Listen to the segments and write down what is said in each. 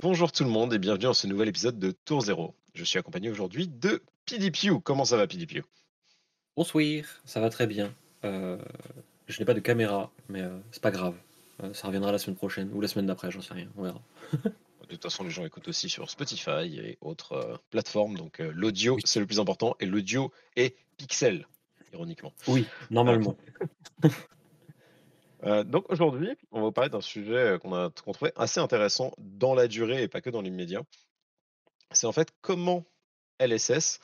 Bonjour tout le monde et bienvenue dans ce nouvel épisode de Tour Zéro. Je suis accompagné aujourd'hui de PDPU. Comment ça va PDPU Bonsoir, ça va très bien. Euh, je n'ai pas de caméra, mais euh, c'est pas grave. Euh, ça reviendra la semaine prochaine ou la semaine d'après, j'en sais rien, on verra. De toute façon, les gens écoutent aussi sur Spotify et autres plateformes, donc l'audio c'est le plus important et l'audio est pixel, ironiquement. Oui, normalement. donc aujourd'hui, on va vous parler d'un sujet qu'on a trouvé assez intéressant dans la durée et pas que dans l'immédiat. C'est en fait comment LSS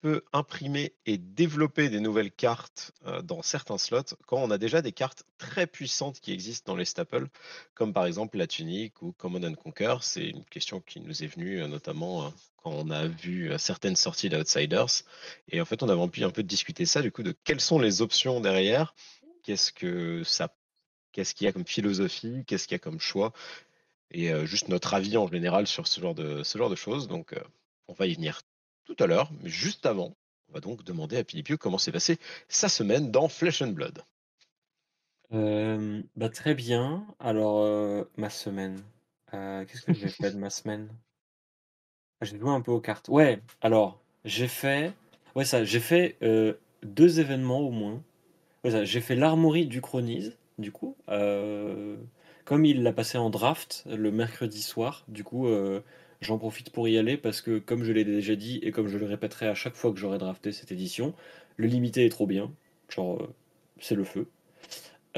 peut imprimer et développer des nouvelles cartes dans certains slots quand on a déjà des cartes très puissantes qui existent dans les staples, comme par exemple la tunique ou Common and Conquer. C'est une question qui nous est venue notamment quand on a vu certaines sorties d'Outsiders. Et en fait, on avait pu un peu discuter ça, du coup, de quelles sont les options derrière, qu'est-ce que ça, qu'est-ce qu'il y a comme philosophie, qu'est-ce qu'il y a comme choix, et juste notre avis en général sur ce genre de, ce genre de choses. Donc, on va y venir tout à l'heure, mais juste avant, on va donc demander à Philippio comment s'est passée sa semaine dans Flesh and Blood. bah, très bien. Alors, ma semaine, qu'est-ce que j'ai fait de ma semaine? Ah, j'ai joué un peu aux cartes. Ouais, alors, j'ai fait ouais, ça, j'ai fait, deux événements au moins. j'ai fait l'Armory du Chronise, du coup, comme il l'a passé en draft le mercredi soir, du coup, J'en profite pour y aller parce que, comme je l'ai déjà dit et comme je le répéterai à chaque fois que j'aurai drafté cette édition, le limité est trop bien. Genre, euh, c'est le feu.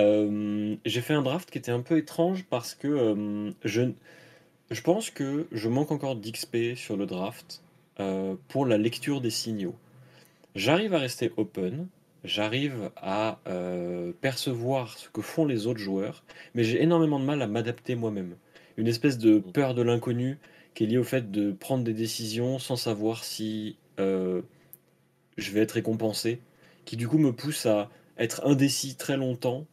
Euh, j'ai fait un draft qui était un peu étrange parce que euh, je, je pense que je manque encore d'XP sur le draft pour la lecture des signaux. J'arrive à rester open, j'arrive à percevoir ce que font les autres joueurs, mais j'ai énormément de mal à m'adapter moi-même. Une espèce de mmh. peur de l'inconnu qui est lié au fait de prendre des décisions sans savoir si euh, je vais être récompensé, qui du coup me pousse à être indécis très longtemps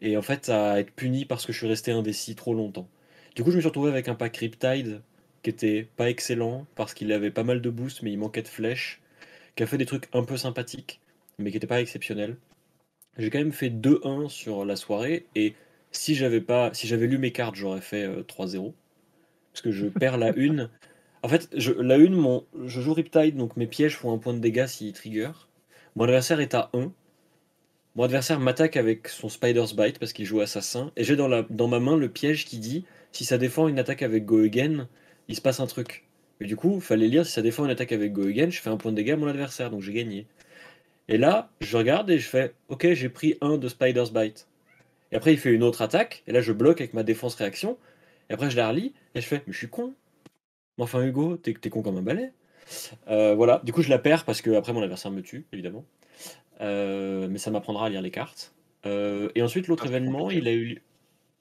et en fait à être puni parce que je suis resté indécis trop longtemps. Du coup, je me suis retrouvé avec un pack Riptide qui était pas excellent parce qu'il avait pas mal de boost mais il manquait de flèches, qui a fait des trucs un peu sympathiques mais qui n'était pas exceptionnel. J'ai quand même fait 2-1 sur la soirée et si j'avais pas si j'avais lu mes cartes, j'aurais fait 3-0. Euh, parce que je perds la une. En fait, je, la une, mon, je joue Riptide, donc mes pièges font un point de dégâts s'il trigger. Mon adversaire est à 1. Mon adversaire m'attaque avec son Spider's Bite parce qu'il joue assassin. Et j'ai dans, la, dans ma main le piège qui dit si ça défend une attaque avec Go Again, il se passe un truc. Et du coup, il fallait lire si ça défend une attaque avec Go Again, je fais un point de dégâts à mon adversaire, donc j'ai gagné. Et là, je regarde et je fais ok, j'ai pris un de Spider's Bite. Et après, il fait une autre attaque, et là, je bloque avec ma défense réaction. Et après, je la relis et je fais, mais je suis con. Mais enfin, Hugo, t'es con comme un balai. Euh, voilà, du coup, je la perds parce que après mon adversaire me tue, évidemment. Euh, mais ça m'apprendra à lire les cartes. Euh, et ensuite, l'autre événement, il a eu.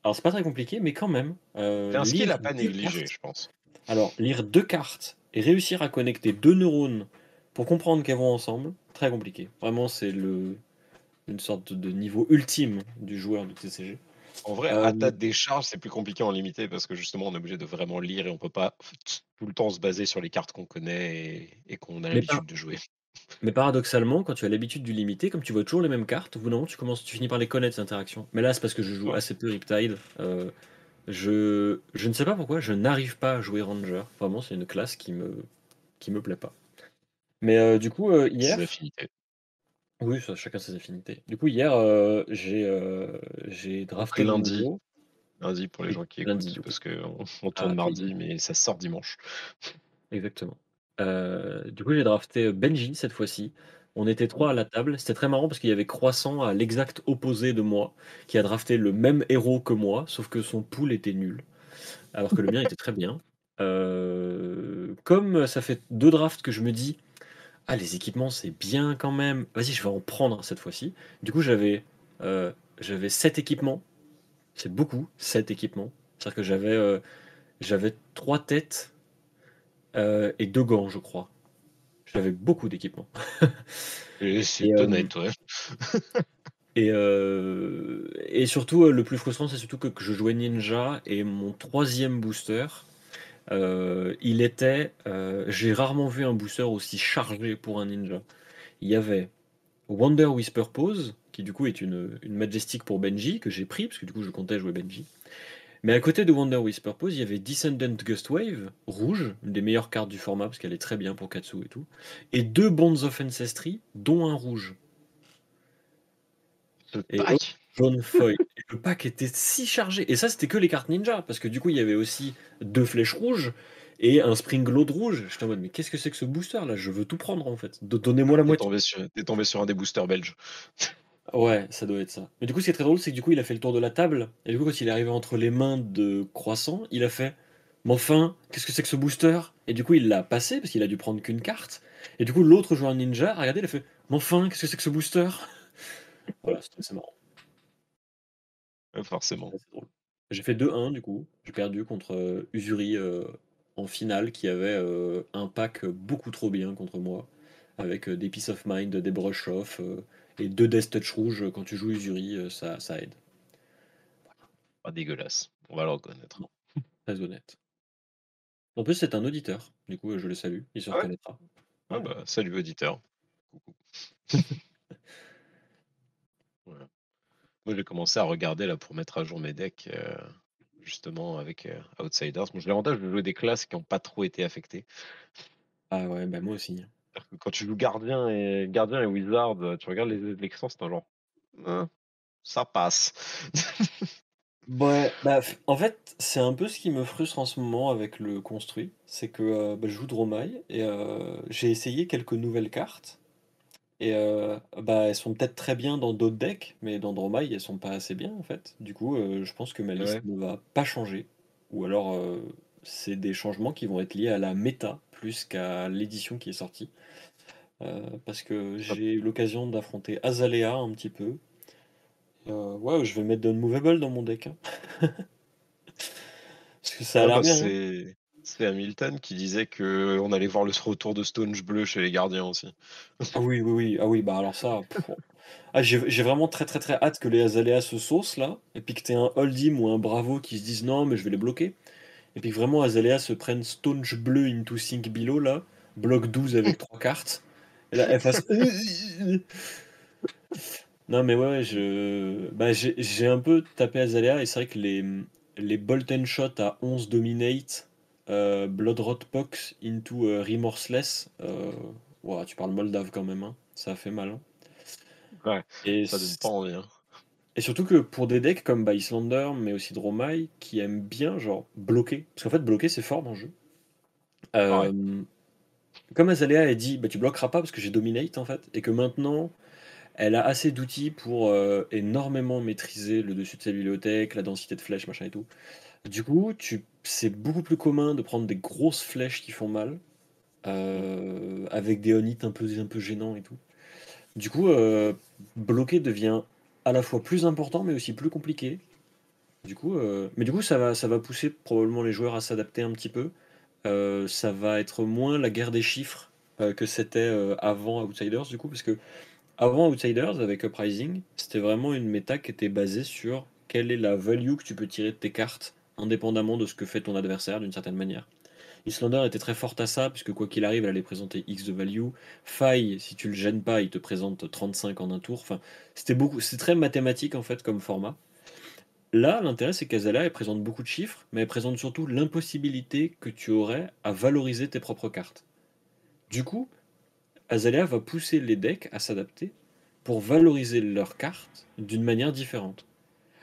Alors, c'est pas très compliqué, mais quand même. c'est un skill à pas négliger, je pense. Alors, lire deux cartes et réussir à connecter deux neurones pour comprendre qu'elles vont ensemble, très compliqué. Vraiment, c'est le une sorte de niveau ultime du joueur de TCG. En vrai, à ta décharge, c'est plus compliqué en limité parce que justement, on est obligé de vraiment lire et on peut pas tout le temps se baser sur les cartes qu'on connaît et, qu'on a l'habitude de jouer. Mais paradoxalement, quand tu as l'habitude du limité, comme tu vois toujours les mêmes cartes, vous non, tu commences, tu finis par les connaître ces interactions. Mais là, c'est parce que je joue assez peu Riptide. Euh, je, je ne sais pas pourquoi, je n'arrive pas à jouer Ranger. Vraiment, c'est une classe qui me, qui me plaît pas. Mais euh, du coup, euh, hier. Oui, chacun ses affinités. Du coup, hier, euh, j'ai j'ai drafté lundi. Lundi pour les gens qui écoutent, parce qu'on on tourne ah, mardi, mais ça sort dimanche. Exactement. Du coup, j'ai drafté Benji cette fois-ci. On était trois à la table. C'était très marrant parce qu'il y avait Croissant à l'exact opposé de moi, qui a drafté le même héros que moi, sauf que son pool était nul, alors que le mien était très bien. comme ça fait deux drafts que je me dis, ah, les équipements, c'est bien quand même. Vas-y, je vais en prendre cette fois-ci. Du coup, j'avais euh, j'avais 7 équipements. C'est beaucoup, 7 équipements. C'est-à-dire que j'avais euh, j'avais 3 têtes euh, et 2 gants, je crois. J'avais beaucoup d'équipements. c'est honnête, ouais. et, et surtout, le plus frustrant, c'est surtout que, que je jouais Ninja et mon troisième booster euh, il était, euh, j'ai rarement vu un booster aussi chargé pour un ninja. Il y avait Wonder Whisper Pose, qui du coup est une, une Majestic pour Benji, que j'ai pris, parce que du coup je comptais jouer Benji. Mais à côté de Wonder with Purpose, il y avait Descendant Gust Wave, rouge, une des meilleures cartes du format parce qu'elle est très bien pour Katsu et tout, et deux Bonds of Ancestry, dont un rouge. Et jaune. Et le pack était si chargé. Et ça, c'était que les cartes ninja, parce que du coup, il y avait aussi deux flèches rouges et un Spring Load rouge. J'étais en mode, mais qu'est-ce que c'est que ce booster là? Je veux tout prendre en fait. Donnez-moi la moitié. tombé, sur, t'es tombé sur un des boosters belges. Ouais, ça doit être ça. Mais du coup, ce qui est très drôle, c'est que du coup, il a fait le tour de la table. Et du coup, quand il est arrivé entre les mains de Croissant, il a fait Mais enfin, qu'est-ce que c'est que ce booster? Et du coup, il l'a passé parce qu'il a dû prendre qu'une carte. Et du coup, l'autre joueur ninja a regardé, il a fait Mais enfin, qu'est-ce que c'est que ce booster? Voilà, c'est c'est marrant. Ouais, Forcément. Ouais, c'est drôle. J'ai fait 2-1 du coup. J'ai perdu contre euh, Usuri euh, en finale qui avait euh, un pack beaucoup trop bien contre moi. Avec euh, des Peace of Mind, des Brush Off euh, et deux Death Touch rouges. Quand tu joues Usuri, euh, ça, ça aide. Pas dégueulasse. On va le reconnaître. Très honnête. En plus, c'est un auditeur. Du coup, je le salue. Il se Ah ouais? reconnaîtra. Ah Ouais. bah, salut auditeur. Coucou. Moi, j'ai commencé à regarder là pour mettre à jour mes decks, euh, justement avec euh, Outsiders. Bon, j'ai l'avantage de jouer des classes qui n'ont pas trop été affectées. Ah ouais, bah moi aussi. Que Quand tu joues gardien et gardien et wizard, euh, tu regardes les élections, c'est un genre. Hein, ça passe. Ouais, bah, en fait, c'est un peu ce qui me frustre en ce moment avec le construit. C'est que euh, bah, je joue Dromai et j'ai essayé quelques nouvelles cartes. Et euh, bah, elles sont peut-être très bien dans d'autres decks, mais dans Dromai, elles sont pas assez bien en fait. Du coup, euh, je pense que ma liste Ouais. ne va pas changer. Ou alors, euh, c'est des changements qui vont être liés à la méta plus qu'à l'édition qui est sortie. Euh, parce que j'ai eu l'occasion d'affronter Azalea un petit peu. Euh, ouais, je vais mettre d'Unmovable dans mon deck. hein. Parce que ça a Ah l'air bah, bien. hein. c'est c'est Hamilton qui disait que on allait voir le retour de Stonge bleu chez les gardiens aussi. Ah oui, oui, oui. Ah oui, bah alors ça. Ah, j'ai vraiment très très très hâte que les Azalea se saucent là, et puis que t'aies un Holdim ou un Bravo qui se disent non, mais je vais les bloquer. Et puis que vraiment Azalea se prenne Stonge bleu into Sync Below là, bloc 12 avec trois cartes, et là elle fasse. Non, mais ouais, je. Bah, j'ai j'ai un peu tapé Azalea, et c'est vrai que les, les Bolt and Shot à 11 Dominate, euh, Blood Rot Pox into euh, Remorseless, euh, ouah, tu parles moldave quand même, hein. Ça a fait mal. hein. Ouais, Et, ça donne pas envie. hein. et surtout que pour des decks comme Islander, mais aussi Dromai, qui aiment bien genre bloquer, parce qu'en fait bloquer c'est fort dans le jeu. Ouais. Euh, Comme Azalea a dit, bah, tu bloqueras pas parce que j'ai Dominate en fait, et que maintenant elle a assez d'outils pour euh, énormément maîtriser le dessus de sa bibliothèque, la densité de flèches, machin et tout. Du coup, c'est beaucoup plus commun de prendre des grosses flèches qui font mal, euh, avec des on-hit un peu, un peu gênants et tout. Du coup, euh, bloquer devient à la fois plus important, mais aussi plus compliqué. Du coup, euh, mais du coup, ça va, ça va pousser probablement les joueurs à s'adapter un petit peu. Ça va être moins la guerre des chiffres que c'était avant Outsiders, du coup, parce que avant Outsiders, avec Uprising, c'était vraiment une méta qui était basée sur quelle est la value que tu peux tirer de tes cartes, indépendamment de ce que fait ton adversaire, d'une certaine manière. Islander était très forte à ça, puisque quoi qu'il arrive, elle allait présenter X de value. Faille, si tu le gênes pas, il te présente 35 en un tour. Enfin, c'était beaucoup, c'est très mathématique en fait comme format. Là, l'intérêt c'est qu'Azalea, elle présente beaucoup de chiffres, mais elle présente surtout l'impossibilité que tu aurais à valoriser tes propres cartes. Du coup, Azalea va pousser les decks à s'adapter pour valoriser leurs cartes d'une manière différente.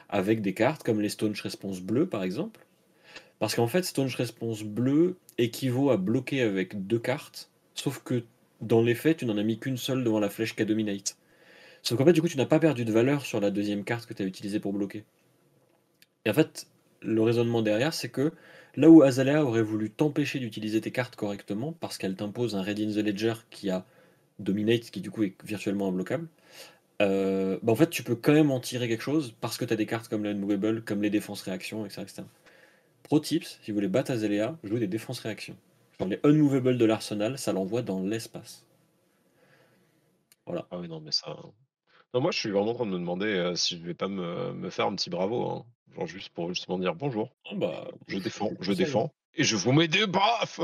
Avec des cartes comme les Staunch Response bleu par exemple. Parce qu'en fait, Staunch Response bleu équivaut à bloquer avec deux cartes, sauf que dans les faits, tu n'en as mis qu'une seule devant la flèche K-Dominate. Sauf qu'en fait, du coup, tu n'as pas perdu de valeur sur la deuxième carte que tu as utilisée pour bloquer. Et en fait, le raisonnement derrière, c'est que là où Azalea aurait voulu t'empêcher d'utiliser tes cartes correctement, parce qu'elle t'impose un Red in the Ledger qui a Dominate, qui du coup est virtuellement imbloquable, euh, bah en fait, tu peux quand même en tirer quelque chose parce que tu as des cartes comme le Unmovable, comme les défenses réactions, etc., etc. Pro tips, si vous voulez battre Azalea, jouez des défenses réactions. Genre les Unmovable de l'arsenal, ça l'envoie dans l'espace. Voilà. Ah oui, non, mais ça. Non, moi, je suis vraiment en train de me demander euh, si je vais pas me, me faire un petit bravo. hein. Genre juste pour justement dire bonjour. Oh, bah, Je défends, je hein. défends. Et je vous mets des baffes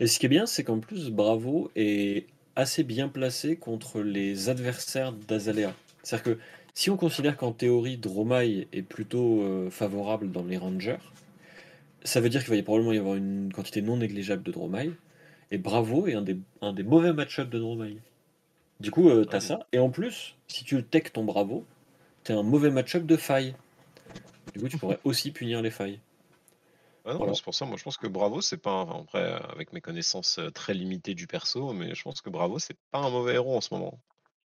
Et ce qui est bien, c'est qu'en plus, Bravo est assez bien placé contre les adversaires d'Azalea. C'est-à-dire que si on considère qu'en théorie, Dromai est plutôt euh, favorable dans les Rangers, ça veut dire qu'il va y probablement y avoir une quantité non négligeable de Dromai. Et Bravo est un des, un des mauvais match-up de Dromai. Du coup, euh, t'as ça. Et en plus, si tu tech ton Bravo, t'as un mauvais match-up de failles. Du coup, tu pourrais aussi punir les failles. Ouais, non, Voilà. mais c'est pour ça, moi je pense que Bravo, c'est pas. un- enfin, après, euh, avec mes connaissances euh, très limitées du perso, mais je pense que Bravo, c'est pas un mauvais héros en ce moment.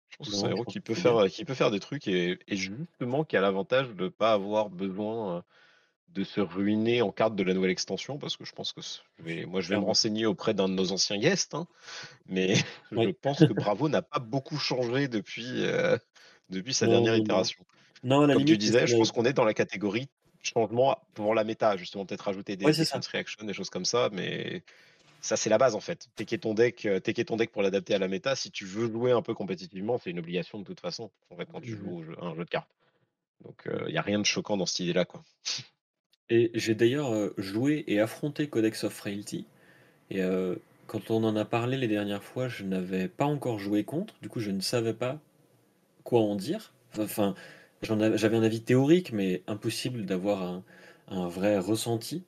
Je pense que c'est un héros qui peut faire, bien. euh, qui peut faire des trucs et, et justement qui a l'avantage de pas avoir besoin de se ruiner en carte de la nouvelle extension parce que je pense que je vais, moi je vais me renseigner auprès d'un de nos anciens guests, hein, mais je pense que Bravo n'a pas beaucoup changé depuis, euh, depuis sa Non, dernière itération. Non, Comme tu limite, disais, je pense qu'on est dans la catégorie changement pour la méta, justement, peut-être rajouter des Ouais, c'est ça. defense reaction, des choses comme ça, mais ça c'est la base en fait. T'es ton deck, euh, ton deck pour l'adapter à la méta. Si tu veux jouer un peu compétitivement, c'est une obligation de toute façon, en fait, quand tu Mhm. joues à un jeu de cartes. Donc il n'y a rien de choquant dans cette idée-là, quoi. Et j'ai d'ailleurs euh, joué et affronté Codex of Frailty. Et euh, quand on en a parlé les dernières fois, je n'avais pas encore joué contre. Du coup, je ne savais pas quoi en dire. Enfin, j'avais un avis théorique, mais impossible d'avoir un, un vrai ressenti.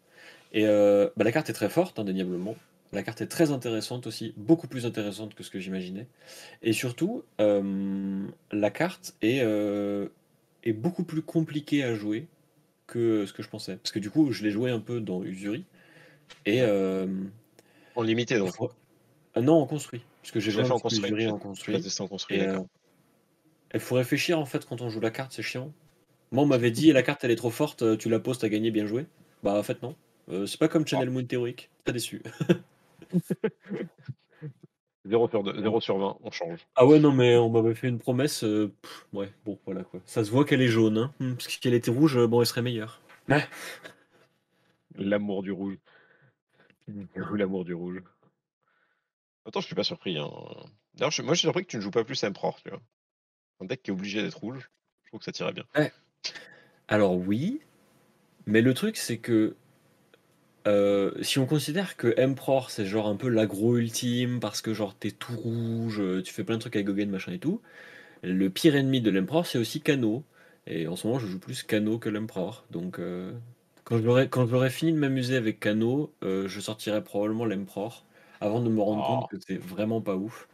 Et euh, bah, la carte est très forte, indéniablement. La carte est très intéressante aussi, beaucoup plus intéressante que ce que j'imaginais. Et surtout, euh, la carte est, euh, est beaucoup plus compliquée à jouer que ce que je pensais. Parce que du coup, je l'ai joué un peu dans Usuri. Et. En limité, donc. faut- non, en construit. Parce que j'ai joué en construit. Usuri en construit. en construit, Et. Il faut réfléchir en fait quand on joue la carte, c'est chiant. Moi, on m'avait dit, la carte elle est trop forte, euh, tu la poses, t'as gagné, bien joué. Bah, en fait, non. Euh, c'est pas comme Channel Moon théorique. Très déçu. 0 sur, 2, 0 sur 20, on change. Ah ouais, non, mais on m'avait fait une promesse. euh, pff, ouais, bon, voilà quoi. Ça se voit qu'elle est jaune. Hein. Hmm, Parce qu'elle était rouge, euh, bon, elle serait meilleure. Ouais. L'amour du rouge. L'amour du rouge. Attends, je suis pas surpris. Hein. D'ailleurs, je suis- moi, je suis surpris que tu ne joues pas plus Emperor, tu vois. Un deck qui est obligé d'être rouge, je trouve que ça tirait bien. Alors, oui. Mais le truc, c'est que. euh, si on considère que Emperor c'est genre un peu l'agro ultime parce que genre t'es tout rouge, euh, tu fais plein de trucs avec Gogen machin et tout, le pire ennemi de l'Emperor c'est aussi Kano. Et en ce moment je joue plus Kano que l'Emperor. Donc euh, quand j'aurai fini de m'amuser avec Kano, euh, je sortirai probablement l'Emperor avant de me rendre Oh. compte que c'est vraiment pas ouf.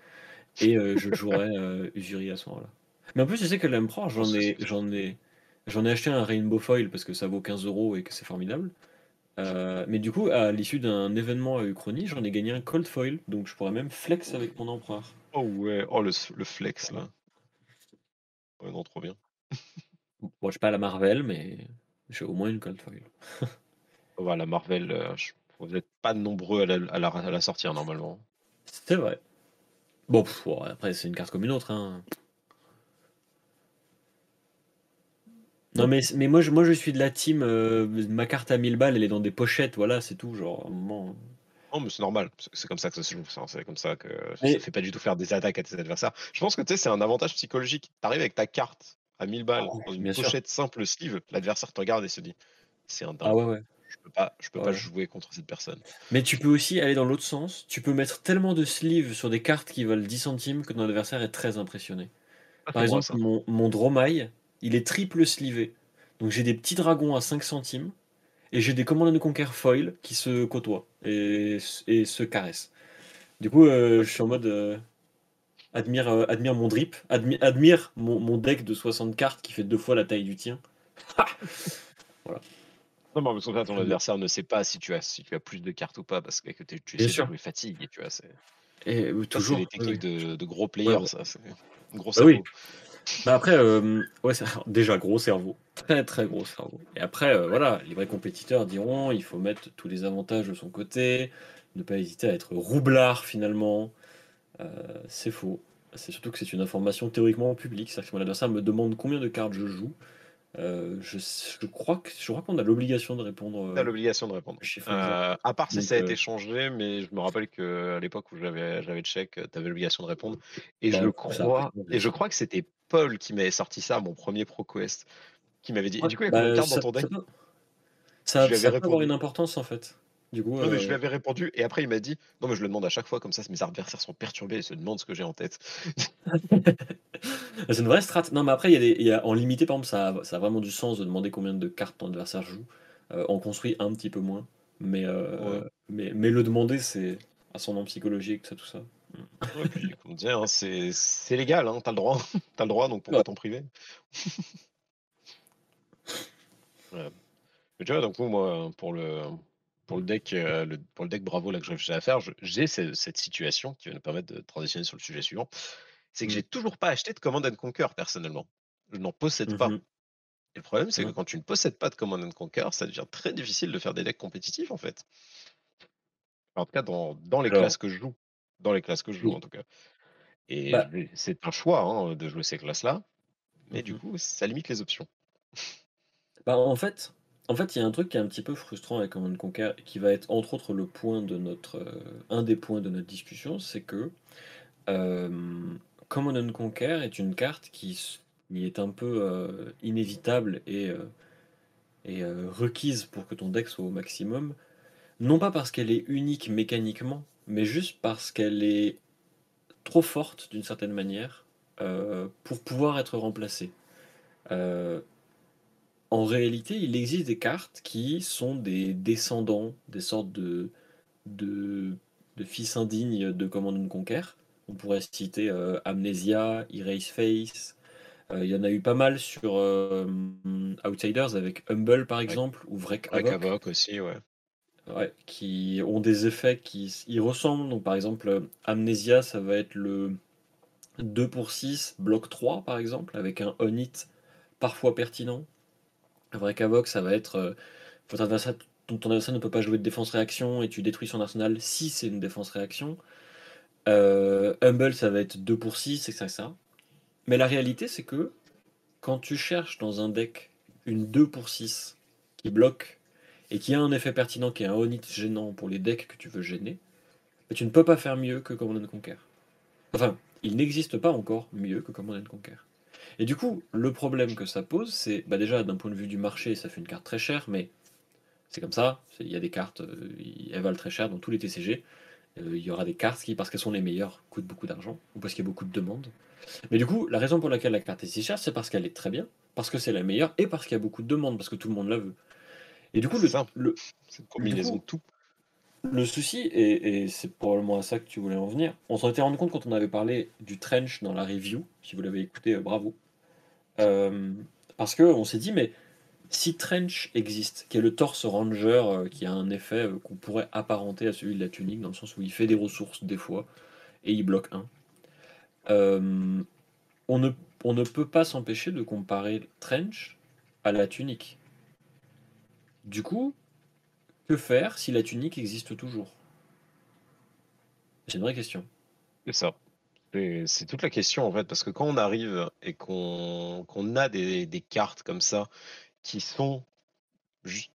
Et je jouerai Usuri à ce moment-là. Mais en plus je sais que l'Emperor j'en ça, ai j'en ai j'en ai acheté un Rainbow Foil parce que ça vaut 15 euros et que c'est formidable. Euh, mais du coup, à l'issue d'un événement à Uchronie, j'en ai gagné un Cold Foil, donc je pourrais même flex avec mon empereur. Oh ouais, oh le, le flex là. Ouais, non, trop bien. Bon, je suis pas à la Marvel, mais j'ai au moins une Cold Foil. Voilà, Marvel, euh, je- vous n'êtes pas nombreux à la, à la- à la sortir normalement. C'est vrai. Bon, pff, ouais, après, c'est une carte comme une autre. Hein. Non, mais, mais moi, je, moi, je suis de la team. euh, ma carte à 1000 balles, elle est dans des pochettes, voilà, c'est tout. Genre, à un moment. Non, mais c'est normal, c'est c'est comme ça que ça se joue, ça, c'est comme ça que Mais- ça fait pas du tout faire des attaques à tes adversaires. Je pense que tu sais, c'est un avantage psychologique. T'arrives avec ta carte à 1000 balles Ah, dans une bien sûr. pochette simple sleeve, l'adversaire te regarde et se dit c'est un dingue, Ah ouais, ouais. je peux pas, je peux pas Ouais. jouer contre cette personne. Mais tu peux aussi aller dans l'autre sens. Tu peux mettre tellement de sleeves sur des cartes qui valent 10 centimes que ton adversaire est très impressionné. Ah, Par exemple, mon, mon Dromai, il est triple sleevé. Donc j'ai des petits dragons à 5 centimes et j'ai des Command and Conquer foil qui se côtoient et, et se caressent. Du coup, euh, je suis en mode euh, admire, euh, admire mon drip, admi- admire mon, mon deck de 60 cartes qui fait deux fois la taille du tien. Non, mais là, ton adversaire ne sait pas si tu as, si tu as plus de cartes ou pas, parce que tu, tu Bien sûr. de fatigue, et tu vois, c'est Et euh, c'est toujours. les oui, techniques oui. de, de gros players, ouais. ça, c'est gros Bah oui. Bah après, euh, ouais, déjà gros cerveau, très très gros cerveau. Et après, euh, voilà, les vrais compétiteurs diront, il faut mettre tous les avantages de son côté, ne pas hésiter à être roublard finalement. Euh, c'est faux. C'est surtout que c'est une information théoriquement publique. C'est-à-dire que mon adversaire me demande combien de cartes je joue. Euh, je, je crois que je crois qu'on a l'obligation de répondre. Euh, l'obligation de répondre. Euh, à part si Donc, ça a été changé, mais je me rappelle que à l'époque où j'avais j'avais check, tu avais l'obligation de répondre. Et Bah, je crois, et je crois que c'était Paul qui m'avait sorti ça à mon premier ProQuest, qui m'avait dit. Et Ouais, du coup, il y a bah, combien de cartes ça, dans ton deck? ça ça, ça peut avoir une importance en fait. Du coup, Non, mais je lui avais répondu et après il m'a dit: «Non, mais je le demande à chaque fois comme ça, mes adversaires sont perturbés et se demandent ce que j'ai en tête». C'est une vraie strat. Non, mais après, il y a des il y a en limité, par exemple, ça a ça a vraiment du sens de demander combien de cartes ton adversaire joue. Heu, en construit un petit peu moins, mais Ouais. heu, mais mais le demander, c'est ascendant psychologique, ça, tout ça. Ouais, puis comme dit, hein, c'est c'est légal, hein, tu as le droit. Tu as le droit, donc pourquoi t'en priver? Ouais. Mais tu vois, donc moi, pour le pour le deck, le pour le deck Bravo là que je réfléchis à faire, je j'ai ce cette situation qui va nous permettre de transitionner sur le sujet suivant. C'est que Mmh. j'ai toujours pas acheté de Command& and Conquer personnellement. Je n'en possède pas. mh. Et le problème, c'est que quand tu ne possèdes pas de Command& and Conquer, ça devient très difficile de faire des decks compétitifs en fait. En tout cas dans dans les Alors classes que je joue. Dans les classes que je joue en tout cas. Et Bah c'est un choix, hein, de jouer ces classes-là, mais mmh du mh. coup, ça limite les options. Bah, en fait en fait, il y a un truc qui est un petit peu frustrant avec Command& Conquer qui va être entre autres le point de notre, heu, un des points de notre discussion, c'est que, hem, Command& Conquer est une carte qui qui est un peu, heu, inévitable et heu et requise pour que ton deck soit au maximum. Non pas parce qu'elle est unique mécaniquement, mais juste parce qu'elle est trop forte d'une certaine manière, heu, pour pouvoir être remplacée. Heu En réalité, il existe des cartes qui sont des descendants, des sortes de de de fils indignes de Command& Conquer. On pourrait citer, heu, Amnesia, Erase Face, heu, il y en a eu pas mal sur, Outsiders avec Humble par exemple ou Vrek Havoc. Havok aussi, ouais. Ouais, qui ont des effets qui y ressemblent. Par exemple, heu, Amnesia, ça va être le 2 pour 6, bloc 3 par exemple, avec un on hit parfois pertinent. Vrek Havoc, ça va être, Faut ton adversaire ton ton adversaire ne peut pas jouer de défense réaction et tu détruis son arsenal si c'est une défense réaction. Heu, Humble, ça va être 2 pour 6 et ça, ça. Mais la réalité, c'est que quand tu cherches dans un deck une 2 pour 6 qui bloque et qui a un effet pertinent, qui est un Onit gênant pour les decks que tu veux gêner, bah, tu ne peux pas faire mieux que Command Conquer. Enfin, il n'existe pas encore mieux que Command Conquer. Et du coup, le problème que ça pose, c'est bah déjà d'un point de vue du marché, ça fait une carte très chère, mais c'est comme ça, il y a des cartes, euh, elles valent très cher dans tous les TCG. Euh, il y aura des cartes qui, parce qu'elles sont les meilleures, coûtent beaucoup d'argent, ou parce qu'il y a beaucoup de demandes. Mais du coup, la raison pour laquelle la carte est si chère, c'est parce qu'elle est très bien, parce que c'est la meilleure, et parce qu'il y a beaucoup de demandes, parce que tout le monde la veut. Et du coup, c'est le, ça, le, c'est une du combinaison de coup, tout. le souci, et, et c'est probablement à ça que tu voulais en venir, on s'en était rendu compte quand on avait parlé du trench dans la review, si vous l'avez écouté, euh, bravo. Euh, parce qu'on s'est dit, mais si Trench existe, qui est le torse ranger, euh, qui a un effet euh, qu'on pourrait apparenter à celui de la tunique, dans le sens où il fait des ressources des fois, et il bloque un, on, ne, on ne peut pas s'empêcher de comparer Trench à la tunique. Du coup, que faire si la tunique existe toujours? C'est une vraie question. C'est ça. C'est toute la question en fait, parce que quand on arrive et qu'on a des des cartes comme ça qui sont juste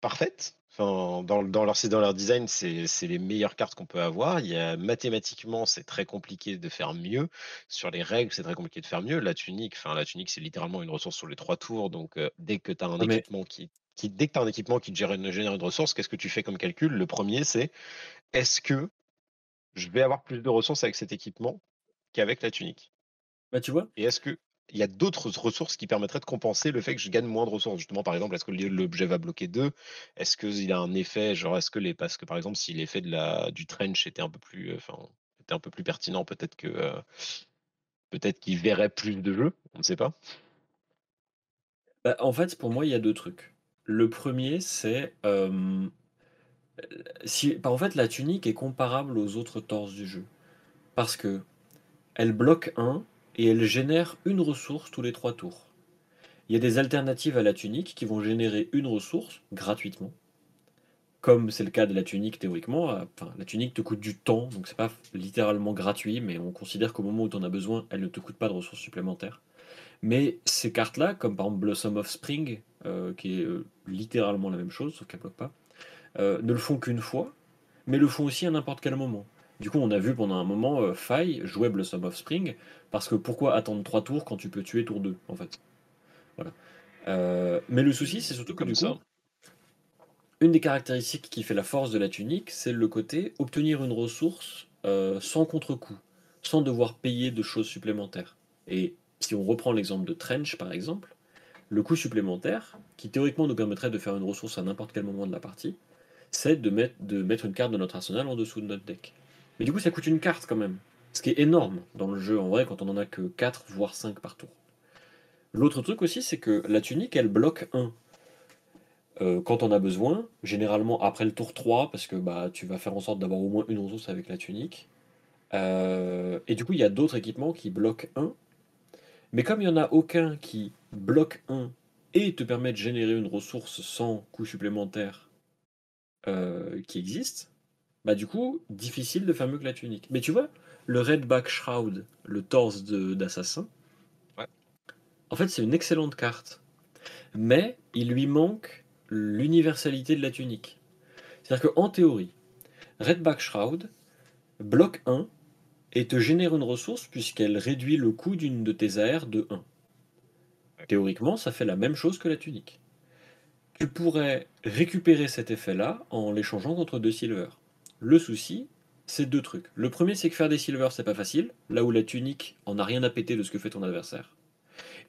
parfaites, enfin dans dans leur c'est dans leur design, c'est les meilleures cartes qu'on peut avoir. Il y a mathématiquement, c'est très compliqué de faire mieux. Sur les règles, c'est très compliqué de faire mieux. La tunique, enfin la tunique, c'est littéralement une ressource sur les 3 tours, donc heu, dès que tu as un mais équipement qui qui dès que tu as un équipement qui te gère une génère une ressource, qu'est-ce que tu fais comme calcul? Le premier c'est: «Est-ce que je vais avoir plus de ressources avec cet équipement qu'avec la tunique?» bah, tu vois, Et est-ce qu'il y a d'autres ressources qui permettraient de compenser le fait que je gagne moins de ressources? Justement, par exemple, est-ce que l'objet va bloquer 2? Est-ce qu'il a un effet, genre, est-ce que les parce que, par exemple, si l'effet de la du trench était un peu plus, heu, enfin, était un peu plus pertinent, peut-être que, heu, peut-être qu'il verrait plus de jeux? On ne sait pas. bah, en fait, pour moi, il y a deux trucs. Le premier, c'est euh, si, bah, en fait, la tunique est comparable aux autres torses du jeu. Parce que elle bloque un et elle génère une ressource tous les trois tours. Il y a des alternatives à la tunique qui vont générer une ressource gratuitement. Comme c'est le cas de la tunique théoriquement. euh, la tunique te coûte du temps, donc c'est pas littéralement gratuit, mais on considère qu'au moment où tu en as besoin, elle ne te coûte pas de ressources supplémentaires. Mais ces cartes-là, comme par exemple Blossom of Spring, qui est euh, littéralement la même chose, sauf qu'elle bloque pas, euh, ne le font qu'une fois, mais le font aussi à n'importe quel moment. Du coup, on a vu pendant un moment euh, Faille jouer Blossom of Spring, parce que pourquoi attendre 3 tours quand tu peux tuer tour 2, en fait? Voilà. Euh, mais le souci, c'est surtout que comme du coup, une des caractéristiques qui fait la force de la tunique, c'est le côté obtenir une ressource, sans contre-coup, sans devoir payer de choses supplémentaires et si on reprend l'exemple de Trench, par exemple, le coût supplémentaire, qui théoriquement nous permettrait de faire une ressource à n'importe quel moment de la partie, c'est de mettre une carte de notre arsenal en dessous de notre deck. Mais du coup, ça coûte une carte quand même, ce qui est énorme dans le jeu, en vrai, quand on en a que 4 voire 5 par tour. L'autre truc aussi, c'est que la tunique, elle bloque 1. Heu, quand on a besoin, généralement après le tour 3 parce que, bah, tu vas faire en sorte d'avoir au moins une ressource avec la tunique. Heu et du coup, il y a d'autres équipements qui bloquent 1. Mais comme il y en a aucun qui bloque 1 et te permet de générer une ressource sans coût supplémentaire, heu, qui existe, bah, du coup, difficile de faire mieux que la tunique. Mais tu vois, le Redback Shroud, le torse de d'assassin Ouais. en fait, c'est une excellente carte. Mais il lui manque l'universalité de la tunique. C'est-à-dire qu'en théorie, Redback Shroud bloque 1 et te génère une ressource puisqu'elle réduit le coût d'une de tes AR de 1. Théoriquement, ça fait la même chose que la tunique. Tu pourrais récupérer cet effet-là en l'échangeant contre 2 silver. Le souci, c'est 2 trucs. Le premier, c'est que faire des silver, c'est pas facile, là où la tunique en a rien à péter de ce que fait ton adversaire.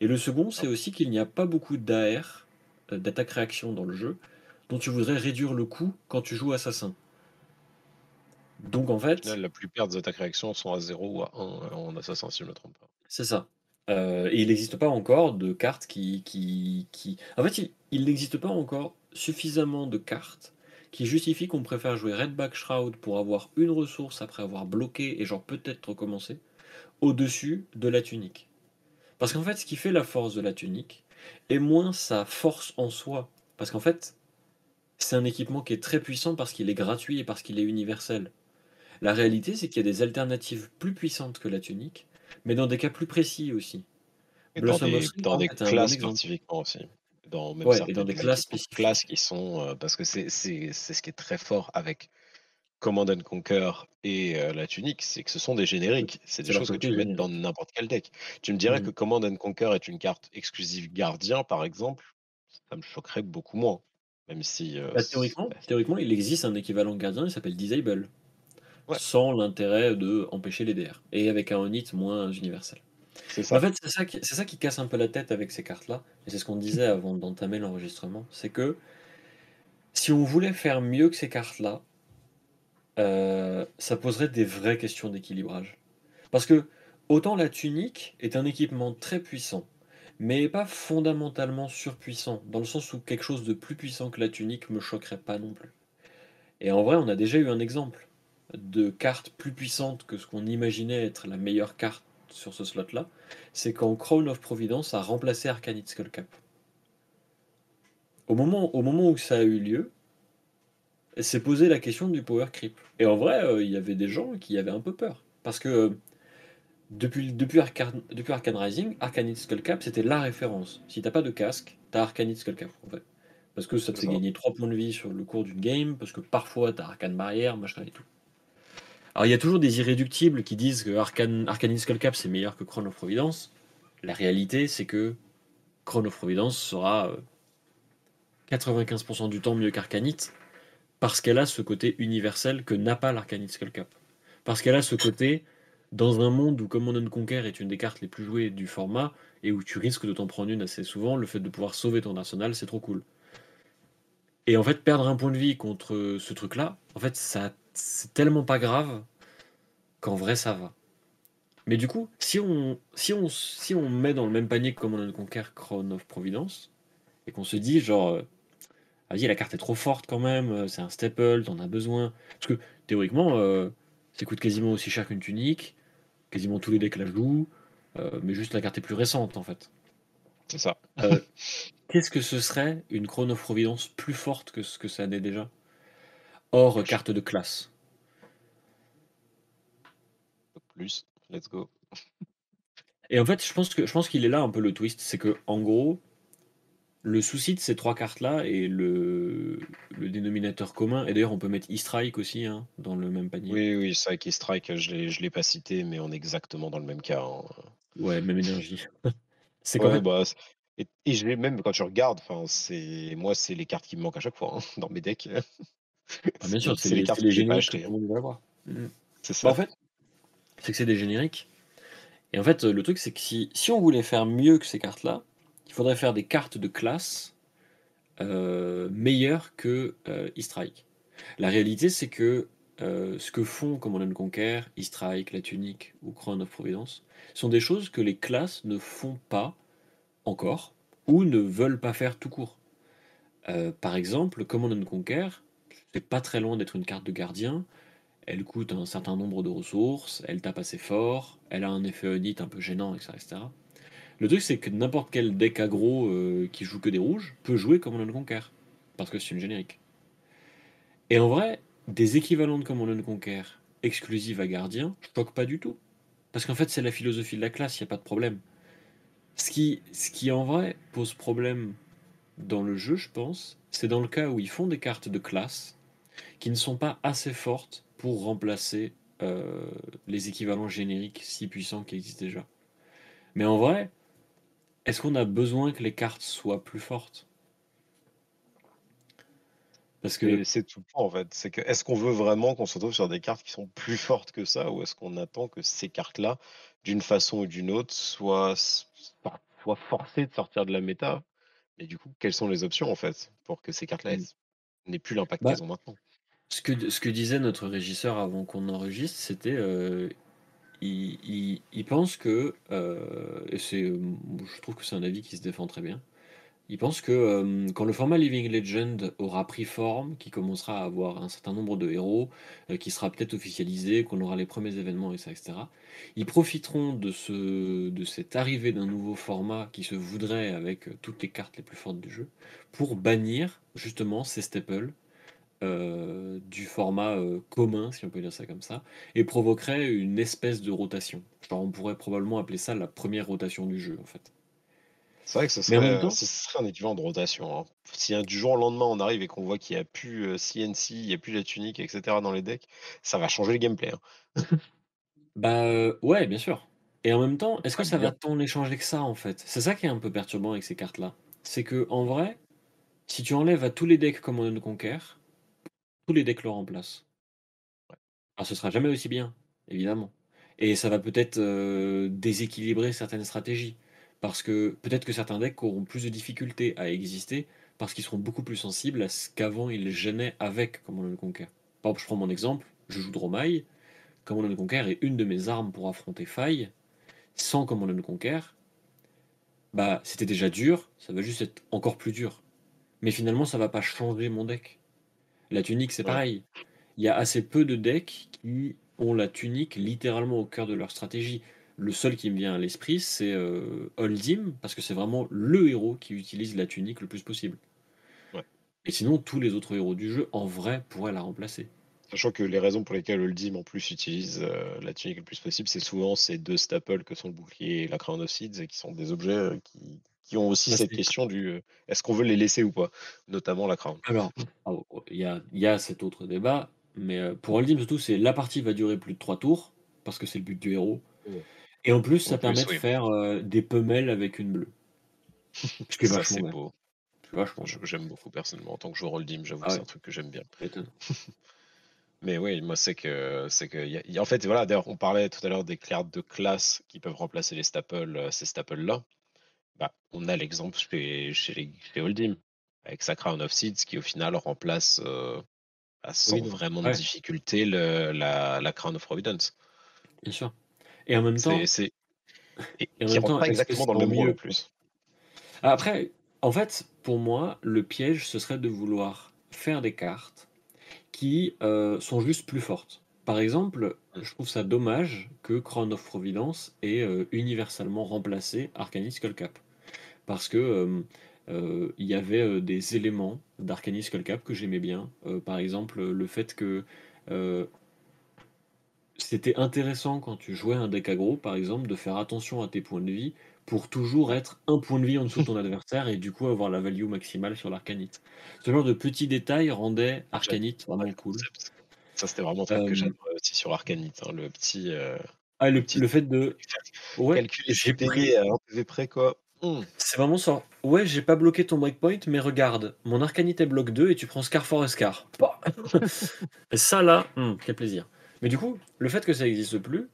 Et le second, c'est aussi qu'il n'y a pas beaucoup d'AR, euh, d'attaque-réaction dans le jeu, dont tu voudrais réduire le coût quand tu joues assassin. Donc en Au fait, final, la plupart des attaques réactions sont à 0 ou à 1 en assassin, si je me trompe pas. c'est ça. Heu et il n'existe pas encore de cartes qui qui qui en fait, il il n'existe pas encore suffisamment de cartes qui justifient qu'on préfère jouer Redback Shroud pour avoir une ressource après avoir bloqué et genre peut-être recommencer, au-dessus de la tunique. Parce qu'en fait, ce qui fait la force de la tunique est moins sa force en soi. Parce qu'en fait, c'est un équipement qui est très puissant parce qu'il est gratuit et parce qu'il est universel. La réalité, c'est qu'il y a des alternatives plus puissantes que la tunique, mais dans des cas plus précis aussi. Et dans des dans classes spécifiquement aussi. Dans même Ouais et dans des classes de classes spécifiques. qui sont, heu parce que c'est ce qui est très fort avec Command and Conquer et heu, la tunique, c'est que ce sont des génériques. C'est des choses que tu mettre dans n'importe quel deck. Tu me dirais Mmh que Command and Conquer est une carte exclusive gardien, par exemple, ça me choquerait beaucoup moins, même si, Bah, théoriquement bah, théoriquement, il existe un équivalent gardien, il s'appelle Disable, ouais, sans l'intérêt d'empêcher les DR et avec un hit moins universel. en fait, c'est ça qui c'est ça qui casse un peu la tête avec ces cartes-là et c'est ce qu'on disait avant d'entamer l'enregistrement, c'est que si on voulait faire mieux que ces cartes-là, heu, ça poserait des vraies questions d'équilibrage. Parce que, autant la tunique est un équipement très puissant, mais pas fondamentalement surpuissant, dans le sens où quelque chose de plus puissant que la tunique me choquerait pas non plus. Et en vrai, on a déjà eu un exemple de carte plus puissante que ce qu'on imaginait être la meilleure carte sur ce slot-là, c'est quand Crown of Providence a remplacé Arcanid Skullcap. Au moment au moment où ça a eu lieu, s'est posé la question du power creep et en vrai, heu, il y avait des gens qui avaient un peu peur parce que, heu, depuis depuis Arcan depuis Arcane Rising, Arcanid Skullcap, c'était la référence. Si tu as pas de casque, tu as Arcanid Skullcap, en fait. Parce que ça te fait gagner 3 points de vie sur le cours d'une game, parce que parfois tu as Arcane Barrière, machin et tout. Alors il y a toujours des irréductibles qui disent que Arcane Arcanid Skullcap, c'est meilleur que Crown of Providence. La réalité, c'est que Crown of Providence sera, heu, 95 du temps mieux qu'Arcanid parce qu'elle a ce côté universel que n'a pas l'Arcanid Skullcap. Parce qu'elle a ce côté, dans un monde où Command and Conquer est une des cartes les plus jouées du format, et où tu risques de t'en prendre une assez souvent, le fait de pouvoir sauver ton arsenal, c'est trop cool. Et en fait, perdre un point de vie contre ce truc-là, en fait, ça, c'est tellement pas grave qu'en vrai, ça va. Mais du coup, si on, si on, si on met dans le même panier que Command and Conquer Crown of Providence, et qu'on se dit, genre, euh, vas-y, la carte est trop forte quand même, euh, c'est un staple, t'en as besoin. Parce que théoriquement, euh, ça coûte quasiment aussi cher qu'une tunique, quasiment tous les decks la jouent, euh, mais juste la carte est plus récente en fait. C'est ça. Euh, Qu'est-ce que ce serait une Chrono of Providence plus forte que ce que ça n'est déjà? Hors carte de classe. plus, let's go. Et en fait, je pense que je pense qu'il est là un peu le twist, c'est que en gros, le souci de ces trois cartes-là et le, le dénominateur commun, et d'ailleurs on peut mettre E-Strike aussi hein, dans le même panier. Oui, oui, c'est vrai qu'E-Strike, je l'ai je l'ai pas cité, mais on est exactement dans le même cas, hein. Ouais, même énergie. C'est qu'en Ouais, bah, Et et je même quand tu regardes, enfin, c'est moi, c'est les cartes qui me manquent à chaque fois, hein, dans mes decks. Ah bien sûr, c'est les cartes génériques tout hein. le monde. Mmh mh. C'est Bah, en ça. fait, c'est que c'est des génériques et en fait, le truc, c'est que si si on voulait faire mieux que ces cartes-là, il faudrait faire des cartes de classe, heu, meilleures que, heu, E-Strike. La réalité, c'est que, heu, ce que font Command& Conquer, E-Strike, La Tunique ou Crown of Providence sont des choses que les classes ne font pas encore ou ne veulent pas faire tout court. Heu, par exemple, Command& Conquer, c'est pas très loin d'être une carte de gardien. Elle coûte un certain nombre de ressources, elle tape assez fort, elle a un effet Unit un peu gênant et cetera et cetera. Le truc, c'est que n'importe quel deck aggro, heu, qui joue que des rouges peut jouer Command& Conquer, parce que c'est une générique. Et en vrai, des équivalents de Command& Conquer exclusives à gardien choquent pas du tout. Parce qu'en fait, c'est la philosophie de la classe, il y a pas de problème. Ce qui ce qui en vrai pose problème dans le jeu, je pense, c'est dans le cas où ils font des cartes de classe qui ne sont pas assez fortes pour remplacer, heu, les équivalents génériques si puissants qui existent déjà. Mais en vrai, est-ce qu'on a besoin que les cartes soient plus fortes? Parce que c'est tout le point, en fait. C'est que, est-ce qu'on veut vraiment qu'on se retrouve sur des cartes qui sont plus fortes que ça? Ou est-ce qu'on attend que ces cartes-là, d'une façon ou d'une autre, soient forcées de sortir de la méta? Et du coup, quelles sont les options, en fait, pour que ces cartes-là, s n'aient plus l'impact bah, qu'elles ont maintenant? Ce que ce que disait notre régisseur avant qu'on enregistre, c'était, heu, il il pense que, heu et je trouve que c'est un avis qui se défend très bien. Il pense que, hem, quand le format Living Legend aura pris forme, qu'il commencera à avoir un certain nombre de héros, qui sera peut-être officialisé, qu'on aura les premiers événements et cetera et cetera, ils profiteront de ce de cette arrivée d'un nouveau format qui se voudrait avec, toutes les cartes les plus fortes du jeu, pour bannir justement ces staples, heu, du format, heu, commun, si on peut dire ça comme ça et provoquerait une espèce de rotation. Genre, on pourrait probablement appeler ça la première rotation du jeu, en fait. C'est vrai que ce Mais en même serait, temps ce serait un équivalent de rotation, hein. Si, hein, du jour au lendemain, on arrive et qu'on voit qu'il y a plus, CNC, il y a plus la tunique et cetera dans les decks, ça va changer le gameplay, hein. Bah, ouais, bien sûr et en même temps, est-ce que Ouais, ça va bien. tant les changer que ça, en fait? C'est ça qui est un peu perturbant avec ces cartes-là. C'est qu'en vrai, si tu enlèves à tous les decks Command& Conquer, tous les decks le remplacent. Alors ce sera jamais aussi bien, évidemment et ça va peut-être, déséquilibrer certaines stratégies. Parce que peut-être que certains decks auront plus de difficultés à exister, parce qu'ils seront beaucoup plus sensibles à ce qu'avant ils gênaient avec Command& Conquer. Par exemple, je prends mon exemple, je joue Dromai, Command& Conquer est une de mes armes pour affronter Faille. Sans Command& Conquer, bah, c'était déjà dur, ça va juste être encore plus dur. Mais finalement, ça va pas changer mon deck. La tunique, c'est Ouais. pareil. Il y a assez peu de decks qui ont la tunique littéralement au cœur de leur stratégie. Le seul qui me vient à l'esprit, c'est euh, Holdim, parce que c'est vraiment le héros qui utilise la tunique le plus possible. Ouais. Et sinon, tous les autres héros du jeu, en vrai, pourraient la remplacer. Sachant que les raisons pour lesquelles Uldim en plus utilise euh, la tunique le plus possible, c'est souvent ces deux staples que sont le bouclier et la Crown of Seeds, et qui sont des objets euh, qui, qui ont aussi Bah, cette question du est-ce qu'on veut les laisser ou pas, notamment la Crown. Alors, oh, oh, il y a, y a cet autre débat, mais pour Holdim, surtout, c'est la partie va durer plus de 3 tours, parce que c'est le but du héros. Ouais. Et en plus, En ça permet plus, de oui, faire euh, des femelles avec une bleue. Ce qui est vachement bien. beau. J'aime beaucoup personnellement. En tant que joueur Uldim, j'avoue Ah que c'est ouais, un truc que j'aime bien. Mais oui, moi c'est que c'est que y a- y a- en fait voilà, d'ailleurs on parlait tout à l'heure des cartes de classe qui peuvent remplacer les staples, ces staples là. Bah, on a l'exemple chez, chez, les, chez Holdim, avec sa Crown of Seeds qui au final remplace euh, bah, sans Oui, non. vraiment de difficulté le, la, la Crown of Providence. bien sûr. Et en même temps, c'est, et et en qui même temps, pas exactement dans le même rôle plus. Après, en fait, pour moi, le piège, ce serait de vouloir faire des cartes qui euh, sont juste plus fortes. Par exemple, Mm. je trouve ça dommage que Crown of Providence ait euh, universellement remplacé Arcanis Skullcap. Parce que euh, euh, il y avait euh, des éléments d'Arcanis Skullcap que j'aimais bien. Euh, par exemple, le fait que euh, c'était intéressant quand tu jouais un deck aggro, par exemple, de faire attention à tes points de vie pour toujours être un point de vie en dessous de ton adversaire et du coup avoir la value maximale sur l'arcanite. Ce genre de petits détails rendait J'adore arcanite vraiment cool. Ça, c'était vraiment un truc que Euh, j'adorais aussi sur Arcanite, hein, le petit, euh, ah, le petit le fait de... Ouais, calculer j'ai pris... À un PV près, quoi. Mmh. C'est vraiment ça. Ouais, j'ai pas bloqué ton breakpoint, mais regarde, mon arcanité bloque 2 et tu prends Scar for Scar. Bah. et ça là, hmm, quel plaisir. Mais du coup, le fait que ça n'existe plus,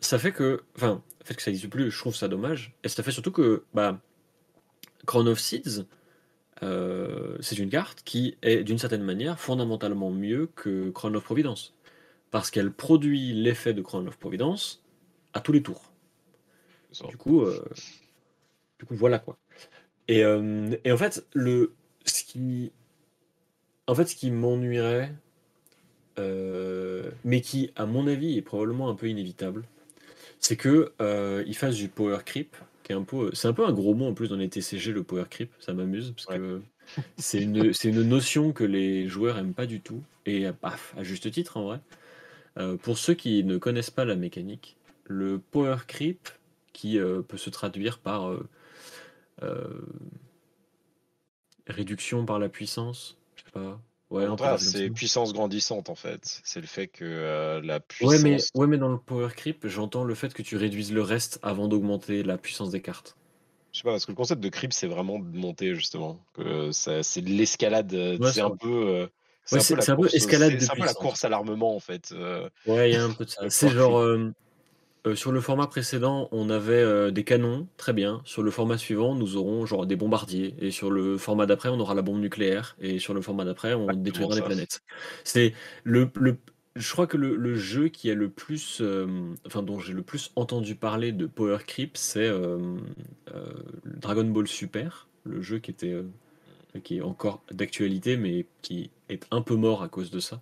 ça fait que. Enfin, le fait que ça n'existe plus, je trouve ça dommage. Et ça fait surtout que. Bah, Crown of Seeds, euh, c'est une carte qui est d'une certaine manière fondamentalement mieux que Crown of Providence. Parce qu'elle produit l'effet de Crown of Providence à tous les tours. Du coup, euh, du coup, voilà quoi. Et, euh, et, en fait, le, ce qui, en fait, ce qui m'ennuierait, mais qui, à mon avis, est probablement un peu inévitable, c'est que il fasse du power creep un peu. C'est un peu un gros mot en plus dans les TCG, le power creep. Ça m'amuse parce que c'est une, c'est une notion que les joueurs aiment pas du tout. Et paf, à juste titre en vrai. Euh, pour ceux qui ne connaissent pas la mécanique, le power creep qui euh, peut se traduire par euh, réduction par la puissance, je sais pas, Ouais, c'est puissance grandissante en fait. C'est le fait que euh, la Ouais, mais, ouais, mais dans le power creep, j'entends le fait que tu réduises le reste avant d'augmenter la puissance des cartes. Je sais pas, parce que le concept de creep, c'est vraiment de monter justement. Que c'est de l'escalade. Euh, c'est un peu. Euh, c'est un, peu escalade C'est un peu la course à l'armement en fait. Ouais, il y a un peu de ça. C'est genre. Euh, sur le format précédent, on avait euh, des canons, très bien. Sur le format suivant, nous aurons genre des bombardiers. Et sur le format d'après, on aura la bombe nucléaire. Et sur le format d'après, on détruira les planètes. C'est le, je crois que le, jeu qui a le plus, euh, enfin dont j'ai le plus entendu parler de Power Creep, c'est Dragon Ball Super, le jeu qui était, qui est encore d'actualité, mais qui est un peu mort à cause de ça.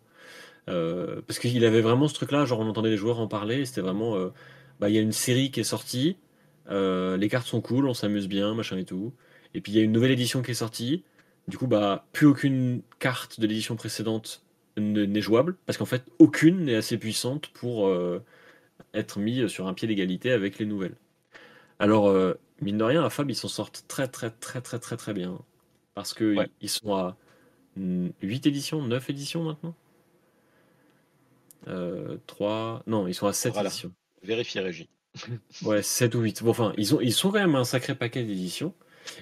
parce qu'il avait vraiment ce truc-là, genre on entendait les joueurs en parler, c'était vraiment bah, il y a une série qui est sortie, euh, les cartes sont cool, on s'amuse bien, machin et tout. Et puis il y a une nouvelle édition qui est sortie. Du coup, bah, plus aucune carte de l'édition précédente n'est jouable, parce qu'en fait, aucune n'est assez puissante pour euh, être mise sur un pied d'égalité avec les nouvelles. Alors, euh, mine de rien, à Fab, ils s'en sortent très très très très très très bien. Parce qu'ils ils sont à 8 éditions, 9 éditions maintenant? 3... Non, ils sont à 7 éditions. Vérifier Régie. ouais, 7 ou 8. Bon, enfin, ils, ont, ils sont quand même un sacré paquet d'éditions.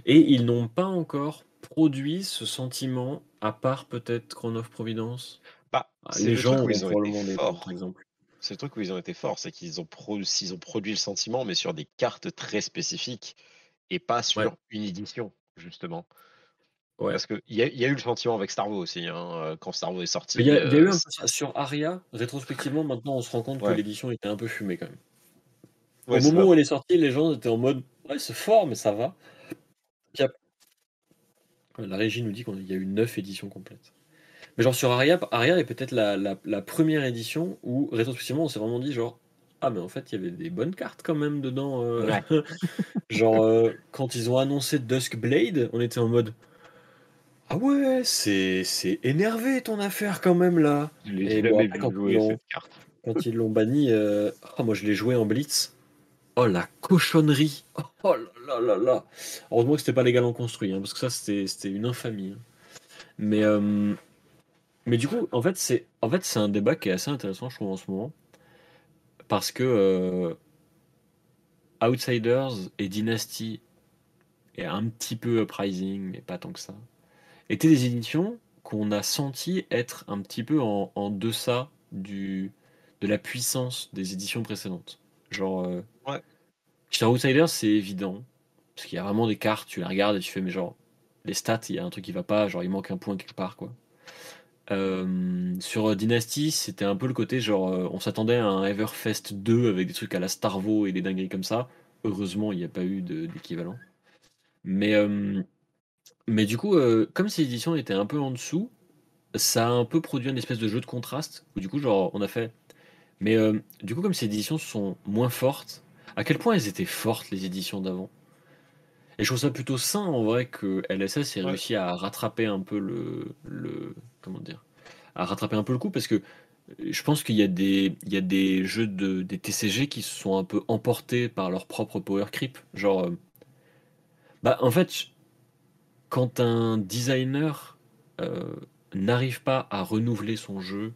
Et ils n'ont pas encore produit ce sentiment, à part peut-être Chrono of Providence? Bah, ah, les gens ont probablement des par exemple. C'est le truc où ils ont été forts, c'est qu'ils ont, ont produit le sentiment, mais sur des cartes très spécifiques et pas sur une édition, justement. Ouais. Parce qu'il y, y, a eu le sentiment avec Starvo aussi, hein, euh, quand Starvo est sorti. Il y, a eu euh, un peu sur Aria, rétrospectivement, maintenant on se rend compte que l'édition était un peu fumée quand même. Au moment où elle est sortie, les gens étaient en mode Ouais, c'est fort, mais ça va. La régie nous dit qu'il y a eu 9 éditions complètes. Mais genre sur Aria, Aria est peut-être la, la, première édition où rétrospectivement on s'est vraiment dit genre Ah, mais en fait il y avait des bonnes cartes quand même dedans. Euh. genre quand ils ont annoncé Dusk Blade, on était en mode ah ouais, c'est c'est énervé ton affaire quand même là. Et bon, quand, ils quand ils l'ont banni, euh, oh, moi je l'ai joué en blitz. Oh la cochonnerie. Oh là là là là. Heureusement que c'était pas légalement construit, hein, parce que ça c'était une infamie. Hein. Mais euh, mais du coup, en fait c'est en fait c'est un débat qui est assez intéressant, je trouve en ce moment, parce que euh, Outsiders et Dynasty et un petit peu Uprising, mais pas tant que ça étaient des éditions qu'on a senti être un petit peu en, deçà du, de la puissance des éditions précédentes. Genre, euh, ouais. Star Outsiders, c'est évident. Parce qu'il y a vraiment des cartes, tu les regardes et tu fais, mais genre, les stats, il y a un truc qui va pas, genre, il manque un point quelque part, quoi. Euh, sur Dynasty, c'était un peu le côté genre, euh, on s'attendait à un Everfest 2 avec des trucs à la Starvo et des dingueries comme ça. Heureusement, il n'y a pas eu d'équivalent. Mais mais du coup, euh, comme ces éditions étaient un peu en dessous, ça a un peu produit un espèce de jeu de contraste où du coup, genre, on a fait mais euh, du coup, comme ces éditions sont moins fortes, à quel point elles étaient fortes, les éditions d'avant? Et je trouve ça plutôt sain, en vrai, que LSS ait réussi à rattraper un peu le le comment dire? À rattraper un peu le coup parce que, je pense qu'il y a des il y a des jeux de des TCG qui se sont un peu emportés par leur propre power creep. Genre, euh, bah, en fait quand un designer euh, n'arrive pas à renouveler son jeu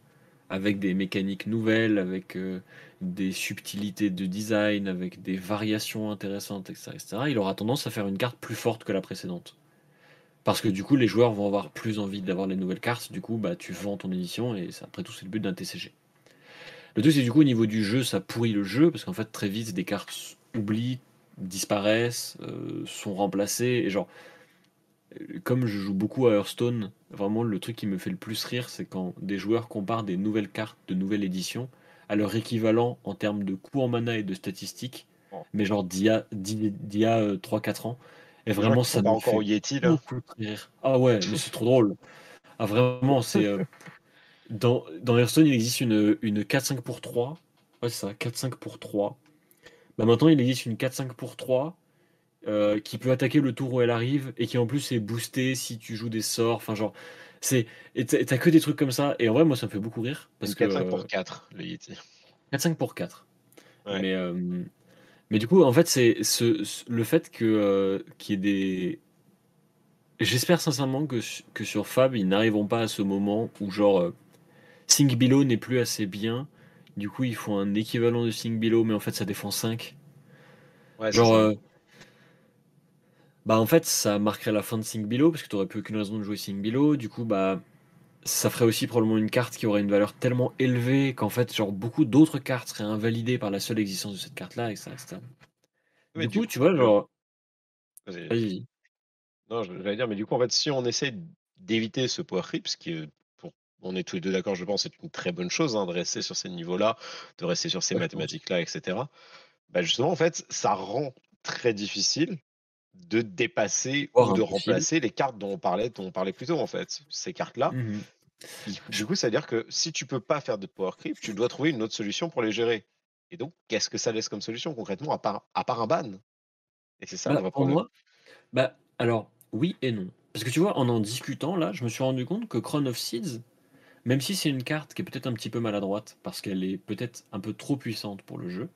avec des mécaniques nouvelles, avec euh, des subtilités de design, avec des variations intéressantes, etc., etc., il aura tendance à faire une carte plus forte que la précédente. Parce que du coup, les joueurs vont avoir plus envie d'avoir les nouvelles cartes. Du coup, bah, tu vends ton édition et après tout, c'est le but d'un TCG. Le truc, c'est du coup, au niveau du jeu, ça pourrit le jeu parce qu'en fait, très vite, des cartes oublient, disparaissent, euh, sont remplacées. Et genre, comme je joue beaucoup à Hearthstone, vraiment, le truc qui me fait le plus rire, c'est quand des joueurs comparent des nouvelles cartes de nouvelle édition à leur équivalent en termes de coût en mana et de statistiques, Bon. mais genre d'il y a, a, euh, 3-4 ans. Et vraiment, ça me encore fait Yeti, là. beaucoup rire. Ah ouais, mais c'est trop drôle. Ah vraiment, c'est... euh, dans, dans Hearthstone, il existe une, une 4-5 pour 3. Ouais, c'est ça, 4-5 pour 3. Bah maintenant, il existe une 4-5 pour 3 euh, qui peut attaquer le tour où elle arrive et qui en plus est boostée si tu joues des sorts. Enfin, genre, c'est. Et t'as que des trucs comme ça. Et en vrai, moi, ça me fait beaucoup rire. Parce Une que. 4-5 euh, pour 4, le Yeti. 4-5 pour 4. Ouais. Mais, euh, mais du coup, en fait, c'est ce, ce- le fait que euh, qu'il y ait des. J'espère sincèrement que, que sur Fab, ils n'arriveront pas à ce moment où, genre, euh, Think Below n'est plus assez bien. Du coup, ils font un équivalent de Think Below, mais en fait, ça défend 5. Ouais, Genre, euh, bah, en fait, ça marquerait la fin de Think Below, parce que tu n'aurais plus aucune raison de jouer Think Below. Du coup, bah, ça ferait aussi probablement une carte qui aurait une valeur tellement élevée qu'en fait, genre, beaucoup d'autres cartes seraient invalidées par la seule existence de cette carte-là, etc. etc. Mais Du coup, tu vois, genre. vas-y, vas-y. Vas-y. Non, je- j'allais dire, mais du coup, en fait, si on essaie d'éviter ce power creep, ce qui est, on est tous les deux d'accord, je pense, c'est une très bonne chose hein, de rester sur ces niveaux-là, de rester sur ces mathématiques-là, etc. Bah justement, en fait, ça rend très difficile de dépasser ou de remplacer les cartes dont on parlait, dont on parlait plus tôt, en fait. Ces cartes-là, Mhm. il- du coup, ça veut dire que si tu peux pas faire de power creep, tu dois trouver une autre solution pour les gérer. Et donc, qu'est-ce que ça laisse comme solution concrètement, à part, à part un ban? Et c'est ça le Bah, vrai pour problème. moi, bah, alors, oui et non. Parce que tu vois, en en discutant, là, je me suis rendu compte que Crown of Seeds, même si c'est une carte qui est peut-être un petit peu maladroite, parce qu'elle est peut-être un peu trop puissante pour le jeu,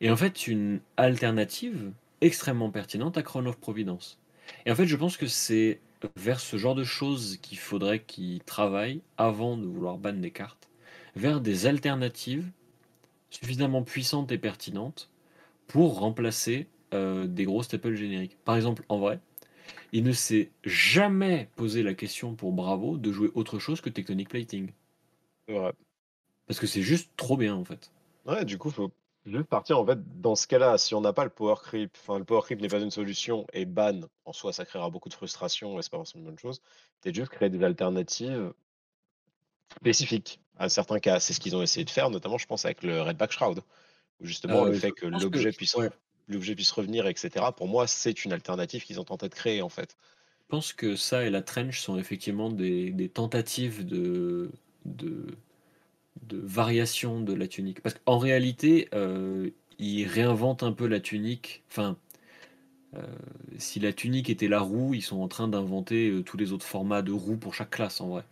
est en fait une alternative extrêmement pertinente à Crown of Providence. Et en fait, je pense que c'est vers ce genre de choses qu'il faudrait qu'ils travaillent avant de vouloir ban des cartes, vers des alternatives suffisamment puissantes et pertinentes pour remplacer euh, des gros staples génériques. Par exemple, en vrai, il ne s'est jamais posé la question pour Bravo de jouer autre chose que Tectonic Plating. Vrai. Parce que c'est juste trop bien en fait. Ouais, du coup, faut juste partir en fait dans ce cas-là. Si on n'a pas le power creep, enfin le power creep n'est pas une solution et ban en soi, ça créera beaucoup de frustration et c'est pas forcément une bonne chose. Peut-être juste créer des alternatives spécifiques à certains cas. C'est ce qu'ils ont essayé de faire, notamment, je pense, avec le Redback Shroud, où justement le Euh, fait je que l'objet puisse ouais, l'objet puisse revenir, etc. Pour moi, c'est une alternative qu'ils ont tenté de créer en fait. je pense que ça et la trench sont effectivement des, des tentatives de, de, de variation de la tunique. Parce qu'en réalité, euh, ils réinventent un peu la tunique. Enfin, euh, si la tunique était la roue, ils sont en train d'inventer euh, tous les autres formats de roues pour chaque classe en vrai.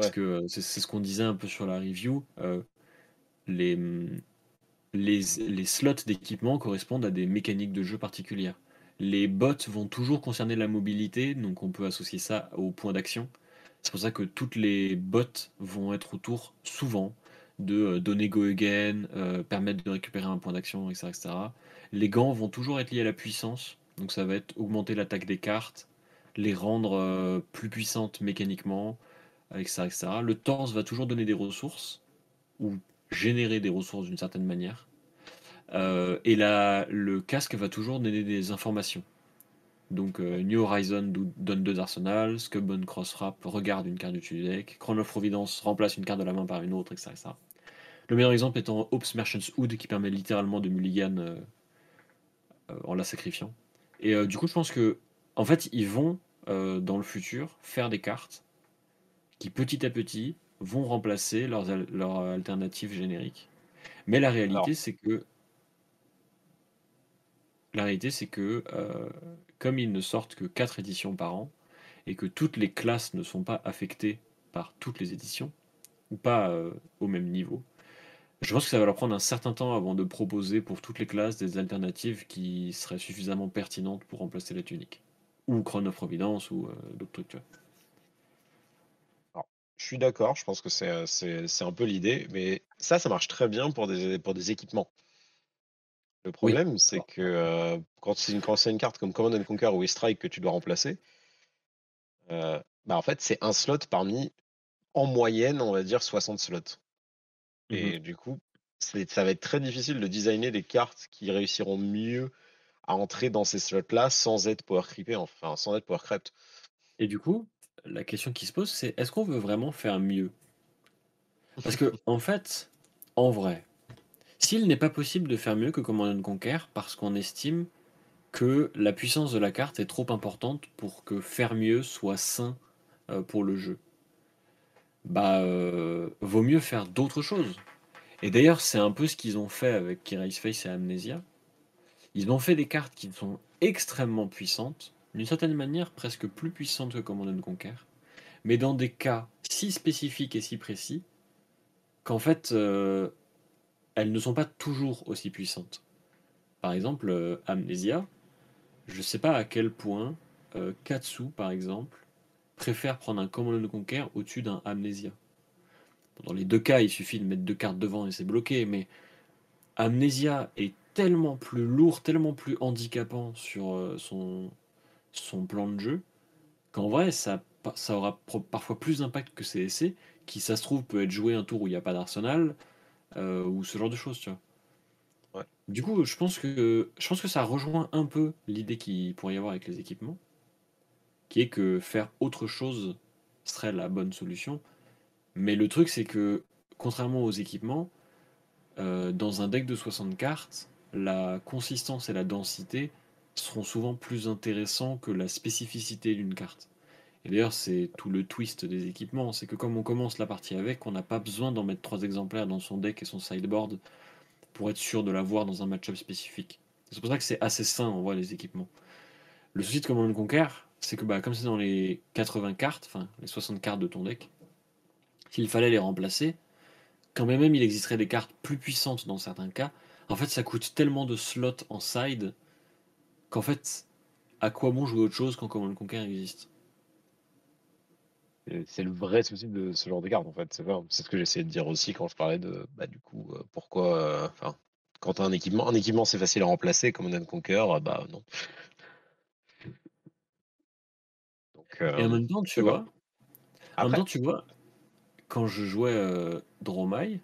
Parce que euh, c'est ce qu'on disait un peu sur la review. les, les, les slots d'équipement correspondent à des mécaniques de jeu particulières. Les bots vont toujours concerner la mobilité, donc on peut associer ça au point d'action. C'est pour ça que toutes les bots vont être autour, souvent, de euh, donner go again, euh, permettre de récupérer un point d'action, etc., etc. Les gants vont toujours être liés à la puissance, donc ça va être augmenter l'attaque des cartes, les rendre euh, plus puissantes mécaniquement, etc., etc. Le torse va toujours donner des ressources, ou générer des ressources d'une certaine manière. Et le casque va toujours donner des informations. Donc euh, New Horizon donne deux arsenals, Scubban Crosswrap regarde une carte du dessus du deck, Crown of Providence remplace une carte de la main par une autre, etc. etc. Le meilleur exemple étant Hope's Merchant's Hood qui permet littéralement de mulligan euh, euh, en la sacrifiant. Et du coup, je pense que en fait, ils vont dans le futur faire des cartes qui petit à petit vont remplacer leurs, al- leurs alternatives génériques. Mais la réalité, c'est que la réalité, c'est que euh, comme ils ne sortent que 4 éditions par an et que toutes les classes ne sont pas affectées par toutes les éditions ou pas euh, au même niveau, je pense que ça va leur prendre un certain temps avant de proposer pour toutes les classes des alternatives qui seraient suffisamment pertinentes pour remplacer la tunique ou Crown of Providence ou euh, d'autres trucs. Tu vois. Je suis d'accord, je pense que c'est, heu, c'est un peu l'idée, mais ça, ça marche très bien pour des équipements. Le Oui, problème, c'est que, quand c'est une une carte comme Command and Conquer ou Strike que tu dois remplacer, bah, en fait, c'est un slot parmi, en moyenne, on va dire 60 slots mmh et du coup, ça va être très difficile de designer des cartes qui réussiront mieux à entrer dans ces slots-là sans être power creepé, enfin, sans être power crept. et du coup, la question qui se pose, c'est est-ce qu'on veut vraiment faire mieux? Parce que en fait, en vrai, s'il n'est pas possible de faire mieux que Command and Conquer parce qu'on estime que la puissance de la carte est trop importante pour que faire mieux soit sain, heu, pour le jeu, bah, heu, vaut mieux faire d'autres choses. Et d'ailleurs, c'est un peu ce qu'ils ont fait avec Kira's Face et Amnesia. Ils ont fait des cartes qui sont extrêmement puissantes, d'une certaine manière presque plus puissantes que Command and Conquer, mais dans des cas si spécifiques et si précis qu'en fait, heu, elles ne sont pas toujours aussi puissantes. Par exemple, heu, Amnesia, je sais pas à quel point, heu, Katsu, par exemple, préfère prendre un Command and Conquer au-dessus d'un Amnesia. Dans les 2 cas, il suffit de mettre 2 cartes devant et c'est bloqué, mais Amnesia est tellement plus lourd, tellement plus handicapant sur, heu, son plan de jeu, qu'en vrai ça ça aura parfois plus d'impact que CSC, qui ça se trouve peut être joué un tour où il y a pas d'arsenal, heu, ou ce genre de choses, tu vois? Ouais. Du coup, je pense que je pense que ça rejoint un peu l'idée qu'il pourrait y avoir avec les équipements, qui est que faire autre chose serait la bonne solution. Mais le truc, c'est que contrairement aux équipements, heu, dans un deck de 60 cartes, la consistance et la densité seront souvent plus intéressants que la spécificité d'une carte. Et d'ailleurs, c'est tout le twist des équipements, c'est que comme on commence la partie avec, on n'a pas besoin d'en mettre 3 exemplaires dans son deck et son sideboard pour être sûr de l'avoir dans un match-up spécifique. C'est pour ça que c'est assez sain en vrai les équipements. Le souci de Command Conquer, c'est que bah, comme c'est dans les 80 cartes, enfin les 60 cartes de ton deck, s'il fallait les remplacer, quand même, même il existerait des cartes plus puissantes dans certains cas, en fait ça coûte tellement de slots en side qu'en fait, à quoi bon jouer autre chose quand Command Conquer existe c'est le vrai souci de ce genre de carte, en fait. C'est ce que j'essayais de dire aussi quand je parlais de, bah, du coup, heu, pourquoi, enfin, quand tu as un équipement un équipement, c'est facile à remplacer, comme Command& Conquer, heu, bah, non. Donc, Et en même temps, tu vois en même temps, tu vois, quand je jouais, Dromai,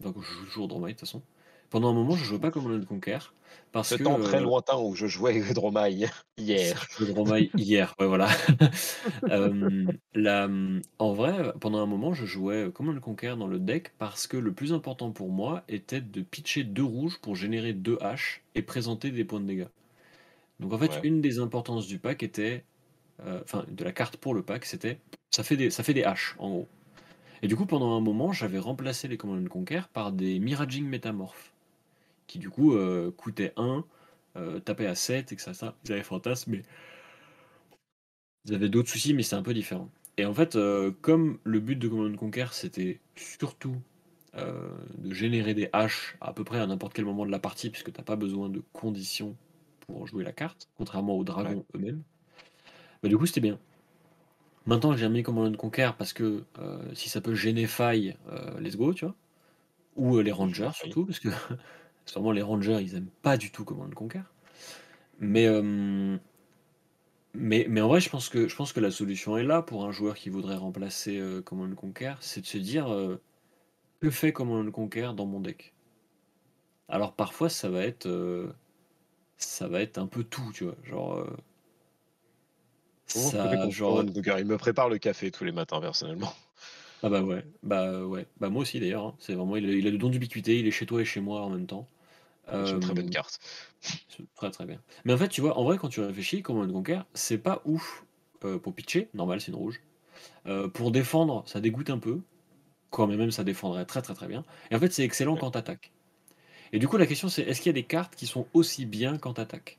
enfin quand je joue toujours Dromai de toute façon, pendant un moment je jouais pas Command Conquer parce ce que, temps très heu lointain où je jouais avec Dromai je hier. jouais hier, ouais voilà. La, mmh, en vrai, pendant un moment je jouais, Command Conquer dans le deck parce que le plus important pour moi était de pitcher 2 rouges pour générer 2 haches et présenter des points de dégâts. Donc en fait, Ouais, une des importances du pack était, heu, enfin de la carte pour le pack, c'était ça fait des ça fait des haches en gros. Et du coup, pendant un moment, j'avais remplacé les Command Conquer par des Miraging Métamorphes, qui du coup euh, coûtaient 1, euh, tapaient à 7, et que ça, ça, ils avaient fantasme, mais ils avaient d'autres soucis, mais c'est un peu différent. Et en fait, euh, comme le but de Command Conquer, c'était surtout euh, de générer des haches à peu près à n'importe quel moment de la partie, puisque t'as pas besoin de conditions pour jouer la carte, contrairement aux ouais. dragons eux-mêmes, bah du coup c'était bien. Maintenant j'ai mis Command Conquer parce que euh, si ça peut gêner faille, euh, let's go, tu vois. Ou les rangers surtout, parce que sûrement les rangers ils aiment pas du tout Command Conquer. Mais, euh, mais, mais en vrai, je pense, que, je pense que la solution est là pour un joueur qui voudrait remplacer euh, Command Conquer, c'est de se dire euh, que fait Command Conquer dans mon deck? Alors parfois ça va être euh, ça va être un peu tout, tu vois. Genre, ça, genre, Conquer? Il me prépare le café tous les matins personnellement. Ah bah ouais, bah ouais, bah moi aussi d'ailleurs. hein. C'est vraiment, il a, il a le don d'ubiquité, il est chez toi et chez moi en même temps. C'est une très bonne Euh, carte. C'est très très bien. Mais en fait, tu vois, en vrai, quand tu réfléchis, Command Conquer, c'est pas ouf euh, pour pitcher, normal, c'est une rouge. Euh, pour défendre, ça dégoûte un peu, quand même ça défendrait très très très bien. Et en fait, c'est excellent Ouais, quand t'attaques. Et du coup, la question c'est est-ce qu'il y a des cartes qui sont aussi bien quand t'attaques?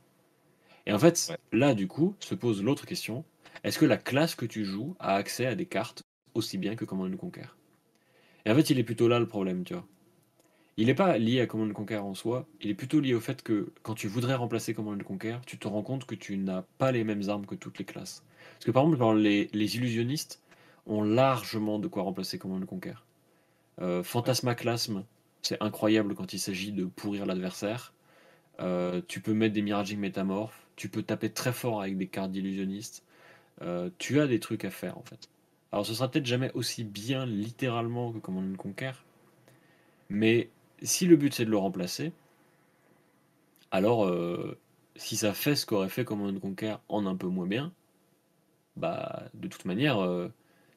Et en fait, ouais. là, du coup, se pose l'autre question est-ce que la classe que tu joues a accès à des cartes aussi bien que Command Conquer Et en fait, il est plutôt là le problème, tu vois. Il n'est pas lié à Command Conquer en soi, il est plutôt lié au fait que quand tu voudrais remplacer Command Conquer, tu te rends compte que tu n'as pas les mêmes armes que toutes les classes. Parce que par exemple, les, illusionnistes ont largement de quoi remplacer Command Conquer. Euh, Fantasmaclasme, c'est incroyable quand il s'agit de pourrir l'adversaire. Euh, tu peux mettre des Miraging Métamorphes, tu peux taper très fort avec des cartes d'illusionniste. Euh, tu as des trucs à faire en fait. Alors ce sera peut-être jamais aussi bien littéralement que Command Conquer, mais si le but c'est de le remplacer, alors euh, si ça fait ce qu'aurait fait Command Conquer en un peu moins bien, bah de toute manière, euh,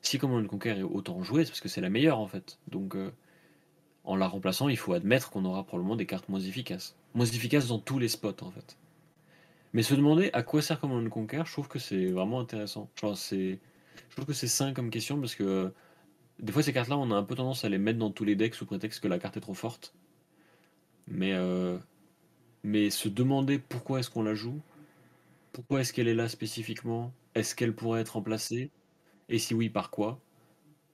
si Command Conquer est autant joué, c'est parce que c'est la meilleure en fait. Donc euh, en la remplaçant, il faut admettre qu'on aura probablement des cartes moins efficaces. Moins efficaces dans tous les spots en fait. Mais se demander à quoi sert Command Conquer, je trouve que c'est vraiment intéressant. Genre, c'est... Je trouve que c'est sain comme question parce que des fois ces cartes-là, on a un peu tendance à les mettre dans tous les decks sous prétexte que la carte est trop forte. Mais, euh, mais se demander pourquoi est-ce qu'on la joue, pourquoi est-ce qu'elle est là spécifiquement, est-ce qu'elle pourrait être remplacée, et si oui, par quoi,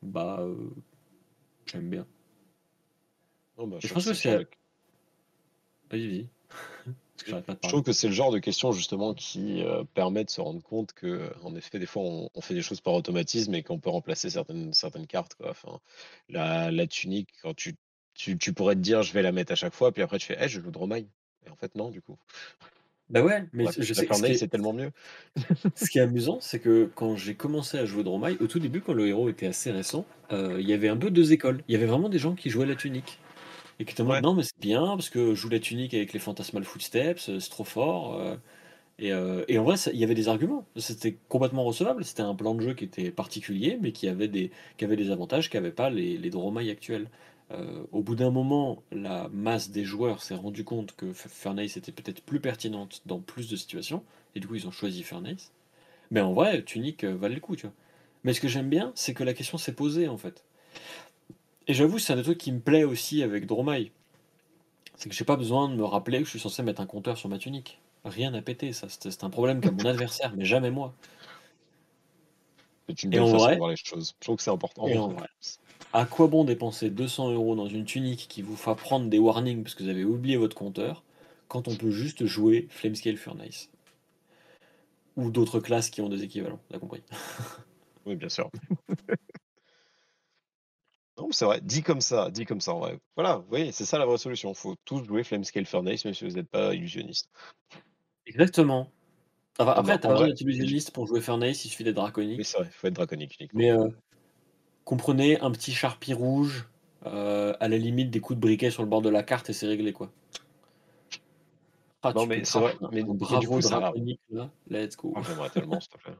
bah, euh, j'aime bien. Bah, je pense que que c'est Vas-y, vas-y. Que pas de Je trouve que c'est le genre de question justement qui euh, permet de se rendre compte que, en effet, des fois, on, on fait des choses par automatisme et qu'on peut remplacer certaines, certaines cartes. Quoi. Enfin, la, la tunique, quand tu, tu, tu pourrais te dire, je vais la mettre à chaque fois, puis après tu fais, eh, je joue Dromai. Et en fait, non, du coup. Bah ouais, mais je sais, est, c'est tellement mieux. Ce qui est amusant, c'est que quand j'ai commencé à jouer Dromai, au tout début, quand le héros était assez récent, euh, il y avait un peu deux écoles. Il y avait vraiment des gens qui jouaient la tunique. Et qui étaient en mode Ouais, non, mais c'est bien, parce que joue la tunique avec les Phantasmal Footsteps, euh, c'est trop fort. euh, et, euh, et en vrai, ça- il y avait des arguments. C'était complètement recevable. C'était un plan de jeu qui était particulier, mais qui avait des, qui avait des avantages qu'avaient pas les, les Dromai actuels. Euh, au bout d'un moment, la masse des joueurs s'est rendu compte que F- Furnace était peut-être plus pertinente dans plus de situations, et du coup, ils ont choisi Furnace. Mais en vrai, Tunic euh, valait le coup, tu vois. Mais ce que j'aime bien, c'est que la question s'est posée, en fait. Et j'avoue, c'est un des trucs qui me plaît aussi avec Dromai. C'est que j'ai pas besoin de me rappeler que je suis censé mettre un compteur sur ma tunique. Rien n'a pété, ça. C'est un problème qu'a mon adversaire, mais jamais moi. c'est une belle façon de vrai, voir les choses. Je trouve que c'est important. et en vrai, à quoi bon dépenser 200 euros dans une tunique qui vous fera prendre des warnings parce que vous avez oublié votre compteur, quand on peut juste jouer Flamescale Furnace? Ou d'autres classes qui ont des équivalents, t'as compris? Oui, bien sûr. Non, mais c'est vrai, dit comme ça, dit comme ça, en vrai. Voilà, oui, c'est ça la vraie solution. Faut tous jouer Flamescale Furnace, même si vous n'êtes pas illusionniste. Exactement. Enfin, Non, mais après, t'as besoin d'être illusionniste pour jouer Furnace, il suffit d'être draconique. c'est vrai, faut être draconique uniquement. Mais euh, comprenez un petit charpie rouge, euh, à la limite des coups de briquet sur le bord de la carte et c'est réglé quoi. Ah, Non, mais c'est vrai, mais, mais bravo coup, draconique là, let's go. J'aimerais tellement, s'il te plaît.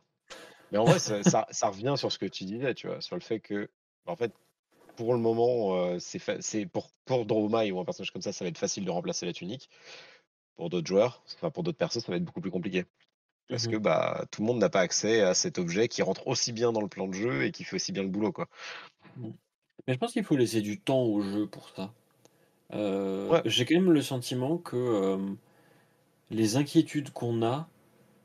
Mais en vrai, ça, ça, ça revient sur ce que tu disais, tu vois, sur le fait que, en fait, pour le moment, euh, c'est fa- pour, pour Dromai ou un personnage comme ça, ça va être facile de remplacer la tunique. Pour d'autres joueurs, enfin pour d'autres personnes, ça va être beaucoup plus compliqué. Parce que bah, tout le monde n'a pas accès à cet objet qui rentre aussi bien dans le plan de jeu et qui fait aussi bien le boulot, quoi. Mhm. Mais je pense qu'il faut laisser du temps au jeu pour ça. Euh, Ouais, j'ai quand même le sentiment que euh, les inquiétudes qu'on a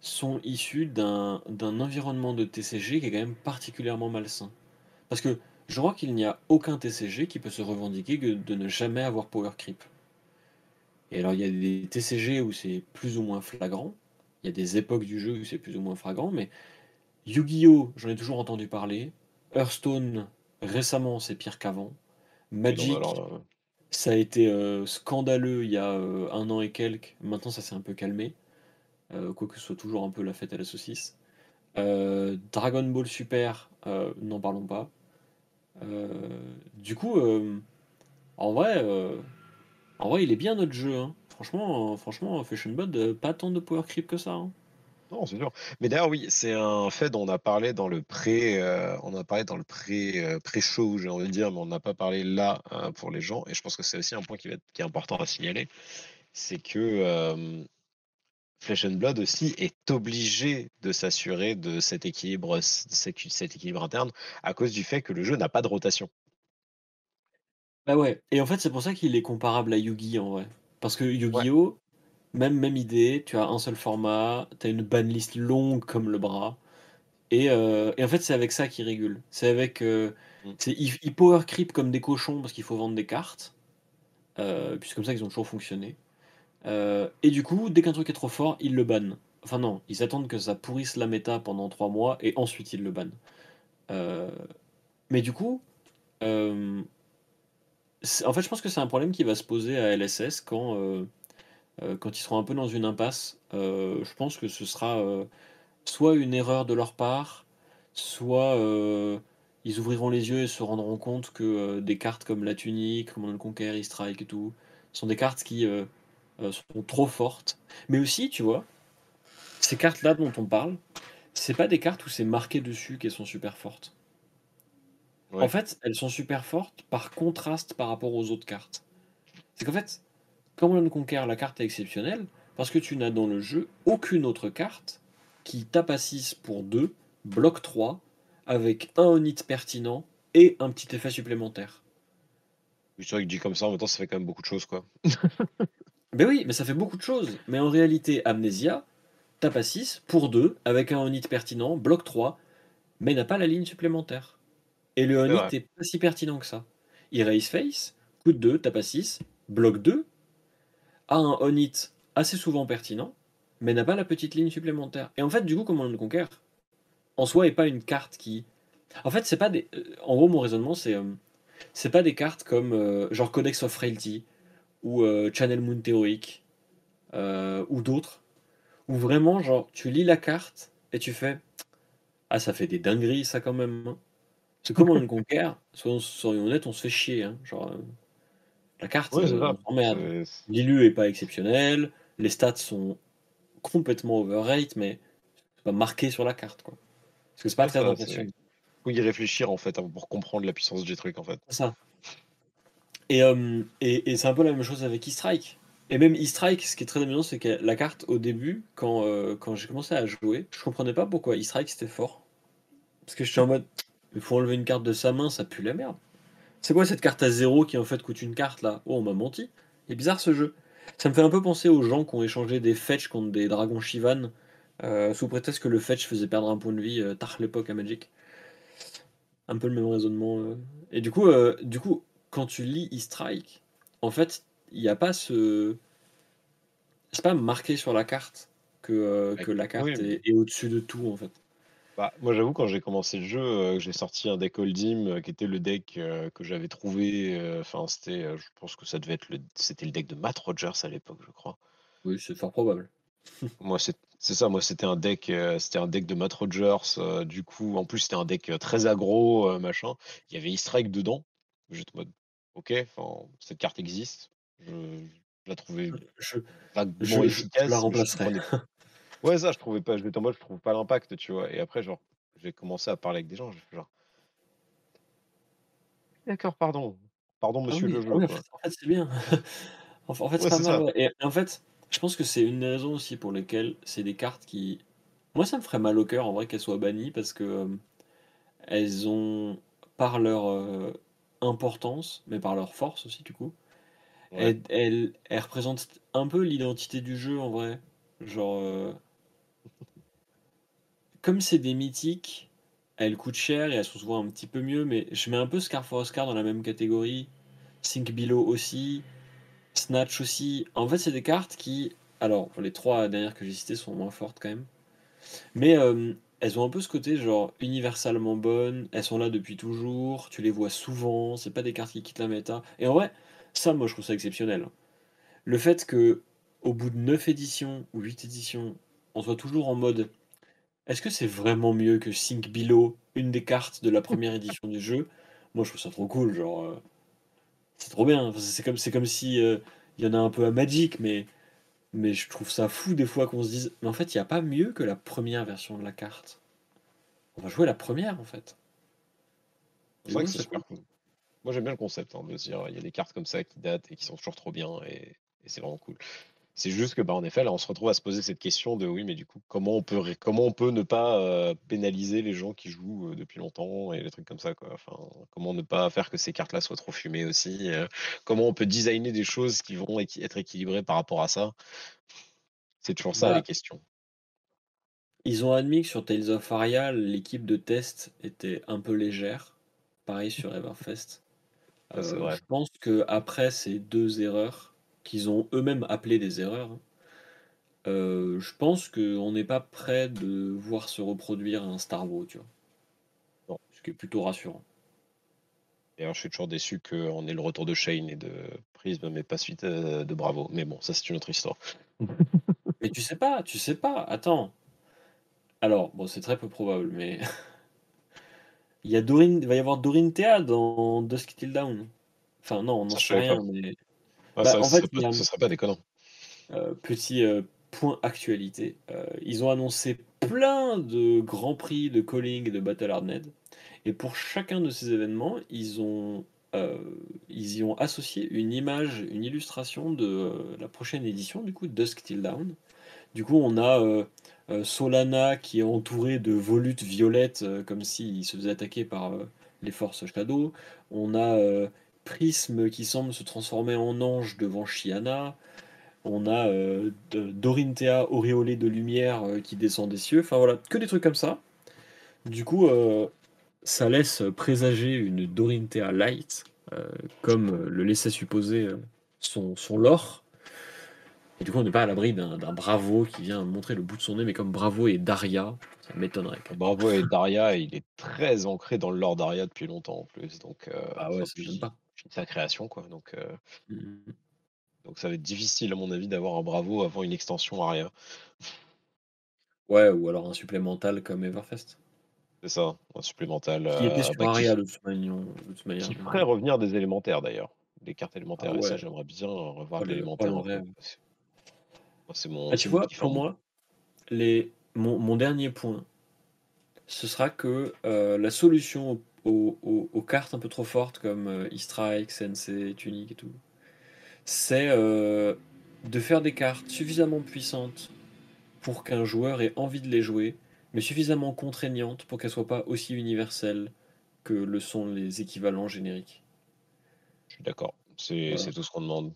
sont issues d'un d'un environnement de TCG qui est quand même particulièrement malsain. Parce que je crois qu'il n'y a aucun TCG qui peut se revendiquer que de ne jamais avoir power creep. Et alors il y a des TCG où c'est plus ou moins flagrant, il y a des époques du jeu où c'est plus ou moins flagrant, mais Yu-Gi-Oh! j'en ai toujours entendu parler, Hearthstone récemment c'est pire qu'avant, Magic alors, euh, ça a été euh, scandaleux il y a euh, un an et quelques, maintenant ça s'est un peu calmé, euh, quoique ce soit toujours un peu la fête à la saucisse. Dragon Ball Super, n'en parlons pas. Euh, du coup, euh, en vrai, euh, en vrai, il est bien notre jeu. hein. Franchement, franchement, Fashion Bud, pas tant de power creep que ça. hein. non, c'est sûr. Mais d'ailleurs, oui, c'est un fait dont on a parlé dans le pré, on a parlé dans le pré, pré-show, j'ai envie de dire, mais on n'a pas parlé là pour les gens. Et je pense que c'est aussi un point qui, va être- est important à signaler, c'est que Flesh and Blood aussi est obligé de s'assurer de cet équilibre, cet équilibre interne à cause du fait que le jeu n'a pas de rotation. Bah ouais. Et en fait, c'est pour ça qu'il est comparable à Yu-Gi en vrai. Parce que Ouais. Yu-Gi-Oh! Même, même idée, tu as un seul format, tu as une banlist longue comme le bras. Et, euh, et en fait, c'est avec ça qu'ils régulent. C'est avec. euh, Mm. c'est, ils, ils power creep comme des cochons parce qu'il faut vendre des cartes. Euh, puis c'est comme ça qu'ils ont toujours fonctionné. Euh, et du coup, dès qu'un truc est trop fort, ils le bannent. Enfin non, ils attendent que ça pourrisse la méta pendant 3 mois et ensuite ils le bannent. Heu, mais du coup, c'est en fait, je pense que c'est un problème qui va se poser à LSS quand, quand ils seront un peu dans une impasse. Je pense que ce sera, soit une erreur de leur part, soit, ils ouvriront les yeux et se rendront compte que, des cartes comme la Tunique, Command and Conquer, E-Strike et tout, sont des cartes qui, heu, sont trop fortes. Mais aussi, tu vois, ces cartes-là dont on parle, c'est pas des cartes où c'est marqué dessus qu'elles sont super fortes. En fait, elles sont super fortes par contraste par rapport aux autres cartes. C'est qu'en fait, Command and Conquer, la carte est exceptionnelle parce que tu n'as dans le jeu aucune autre carte qui tape à 6 pour 2, bloque 3, avec un on hit pertinent et un petit effet supplémentaire. Oui, c'est vrai que dit comme ça, en même temps, ça fait quand même beaucoup de choses, quoi. Ben oui, mais ça fait beaucoup de choses. Mais en réalité, Amnesia tape à 6 pour 2, avec un on hit pertinent, bloque 3, mais n'a pas la ligne supplémentaire. Et le on C'est hit vrai. est pas si pertinent que ça. Erase Face, coûte 2, tape à 6, bloque 2, a un on hit assez souvent pertinent, mais n'a pas la petite ligne supplémentaire. Et en fait, du coup, Command and Conquer, en soi, est pas une carte qui. En fait, c'est pas des. euh, En gros, mon raisonnement, c'est. euh, c'est pas des cartes comme euh, genre Codex of Frailty ou euh, Channel Moon Theroic euh, ou d'autres, où vraiment, genre, tu lis la carte et tu fais Ah, ça fait des dingueries, ça quand même. hein. C'est Command and Conquer, soyons, soyons honnêtes, on se fait chier. hein. Genre, euh, la carte, Ouais, c'est euh, on c'est L'élu est pas exceptionnel, les stats sont complètement overrate, mais c'est pas marqué sur la carte, quoi. Parce que c'est pas très impressionnant. faut y réfléchir, en fait, hein, pour comprendre la puissance du truc, en fait. C'est ça. Et, euh, et, et c'est un peu la même chose avec E-Strike. Et même E-Strike, ce qui est très amusant, c'est que la carte, au début, quand, euh, quand j'ai commencé à jouer, je comprenais pas pourquoi E-Strike c'était fort. Parce que j'étais en mode, il faut enlever une carte de sa main, ça pue la merde. C'est quoi cette carte à zéro qui en fait coûte une carte là? Oh, on m'a menti. Il est bizarre ce jeu. Ça me fait un peu penser aux gens qui ont échangé des fetch contre des dragons Shivan, euh, sous prétexte que le fetch faisait perdre un point de vie euh, tard l'époque à Magic. Un peu le même raisonnement. Et du coup, du coup, quand tu lis E-Strike, en fait, il n'y a pas ce. C'est pas marqué sur la carte que, euh, que la Oui, carte mais est, est au-dessus de tout, en fait. bah, moi, j'avoue, quand j'ai commencé le jeu, heu, j'ai sorti un deck Oldhim, heu, qui était le deck, heu, que j'avais trouvé, enfin, c'était, je pense que ça devait être le c'était le deck de Matt Rogers à l'époque, je crois. Oui, c'est fort probable. Moi, c'est c'est ça, moi, c'était un deck, c'était un deck de Matt Rogers, du coup, en plus, c'était un deck, très aggro, machin. Il y avait E-Strike dedans. J'étais en mode: «OK, cette carte existe». Je je la trouvais Je, vaguement je, je, je la efficace, je remplacerai. comprenais ouais, ça, je trouvais pas j'étais en mode: «Je trouve pas l'impact», tu vois? Et après, genre, j'ai commencé à parler avec des gens, genre: «D'accord, pardon. Pardon, Ah monsieur oui, le ah jeu», oui, en fait, en fait, c'est bien. En fait, c'est pas mal, ouais et en fait, je pense que c'est une des raisons aussi pour lesquelles c'est des cartes qui moi, ça me ferait mal au cœur en vrai qu'elles soient bannies parce que, elles ont par leur, importance, mais par leur force aussi du coup, Ouais. elles elles elles représentent un peu l'identité du jeu en vrai. Genre, heu, comme c'est des mythiques, elles coûtent cher et elles sont souvent un petit peu mieux, mais je mets un peu Scar for Oscar dans la même catégorie, Think Below aussi. Snatch aussi. En fait, c'est des cartes qui, alors, les trois dernières que j'ai citées sont moins fortes quand même, mais euh, elles ont un peu ce côté genre universalement bonnes, elles sont là depuis toujours, tu les vois souvent, c'est pas des cartes qui quittent la méta. Et en vrai, ça, moi, je trouve ça exceptionnel. Le fait que, au bout de 9 éditions ou 8 éditions, on soit toujours en mode est-ce que c'est vraiment mieux que Think Below, une des cartes de la première édition du jeu? Moi, je trouve ça trop cool, genre. euh, c'est trop bien. C'est comme, c'est comme si euh, il y en a un peu à Magic, mais Mais je trouve ça fou des fois qu'on se dise, mais en fait, il y a pas mieux que la première version de la carte. On va jouer la première en fait. C'est vrai que c'est super cool. Moi, j'aime bien le concept, hein, de se dire: «Il y a des cartes comme ça qui datent et qui sont toujours trop bien» et et c'est vraiment cool. C'est juste que, bah, en effet, là, on se retrouve à se poser cette question de oui, mais du coup, comment on peut comment on peut ne pas, pénaliser les gens qui jouent, depuis longtemps et les trucs comme ça, quoi? Enfin, comment ne pas faire que ces cartes-là soient trop fumées aussi? Comment on peut designer des choses qui vont être équilibrées par rapport à ça? C'est toujours ça les Bah, questions. ils ont admis que sur Tales of Aria, l'équipe de test était un peu légère. Pareil sur Everfest. Je pense que après ces deux erreurs, qu'ils ont eux-mêmes appelées des erreurs, euh, je pense qu'on n'est pas prêt de voir se reproduire un Starvo, tu vois. Non. Ce qui est plutôt rassurant. D'ailleurs, je suis toujours déçu qu'on ait le retour de Shane et de Prism, mais pas suite euh, de Bravo. Mais bon, ça, c'est une autre histoire. Mais tu sais pas, tu sais pas, attends. Alors, bon, c'est très peu probable, mais. il, y a Dorine, il va y avoir Dorine Théa dans Dusk Till Down. Enfin, non, on n'en sait rien, pas. mais. Ah, Bah, ça, en fait, serait pas, un- ce serait pas déconnant. Euh, petit euh, point actualité. Euh, ils ont annoncé plein de grands prix de calling et de Battle Hardnet. Et pour chacun de ces événements, ils ont, ils y ont associé une image, une illustration de la prochaine édition, du coup, Dusk Till Dawn. Du coup, on a Solana qui est entouré de volutes violettes, comme s'il se faisait attaquer par les forces Shadow. On a euh, Prism qui semble se transformer en ange devant Shiana. On a euh, Dorinthea auréolée de lumière euh, qui descend des cieux. Enfin voilà, que des trucs comme ça. Du coup, euh, ça laisse présager une Dorinthea Light, euh, comme le laissait supposer son, son lore. Et du coup, on n'est pas à l'abri d'un Bravo qui vient montrer le bout de son nez, mais comme Bravo et Daria, ça m'étonnerait. Bravo et Daria, il est très ancré dans le lore Daria depuis longtemps en plus. Donc, euh, Ah ouais, enfin, ça puis, pas. Sa création, quoi. Donc, euh, Mhm. donc, ça va être difficile, à mon avis, d'avoir un Bravo avant une extension Aria. Ouais, ou alors un supplémental comme Everfest. C'est ça, un supplémental. Qui était euh, sur bah, Aria de toute manière. de toute manière, qui ferait revenir des élémentaires d'ailleurs. Des cartes Ah élémentaires. Et ça, ouais, j'aimerais bien revoir oh, l'élémentaire moi, C'est mon, Ah, tu vois, pour moi, les, mon, mon dernier point, ce sera que euh, la solution aux, aux- aux cartes un peu trop fortes comme euh, E-Strike, Sensei, Tunic et tout, c'est euh, de faire des cartes suffisamment puissantes pour qu'un joueur ait envie de les jouer, mais suffisamment contraignantes pour qu'elles soient pas aussi universelles que le sont les équivalents génériques. Je suis d'accord. C'est Voilà. tout ce qu'on demande.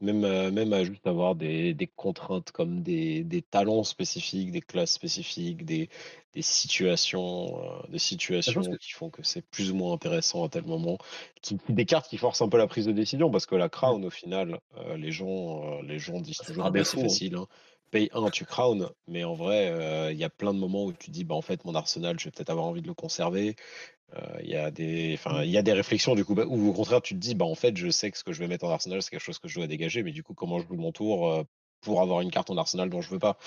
Même, euh, même à juste avoir des, des contraintes comme des, des talents spécifiques, des classes spécifiques, des, des situations, euh, des situations que qui font que c'est plus ou moins intéressant à tel moment. Qui, des cartes qui forcent un peu la prise de décision parce que la Mm. crown, au final, euh, les, gens, euh, les gens disent toujours bah, c'est hein. facile. hein. Paye un, tu crown. Mais en vrai, il y a plein de moments où tu dis bah, en fait, mon arsenal, je vais peut-être avoir envie de le conserver. Euh, Il y a des, enfin, il y a des réflexions du coup, bah, où au contraire tu te dis, bah en fait, je sais que ce que je vais mettre en arsenal, c'est quelque chose que je dois dégager, mais du coup, comment je joue mon tour pour avoir une carte en arsenal dont je veux pas?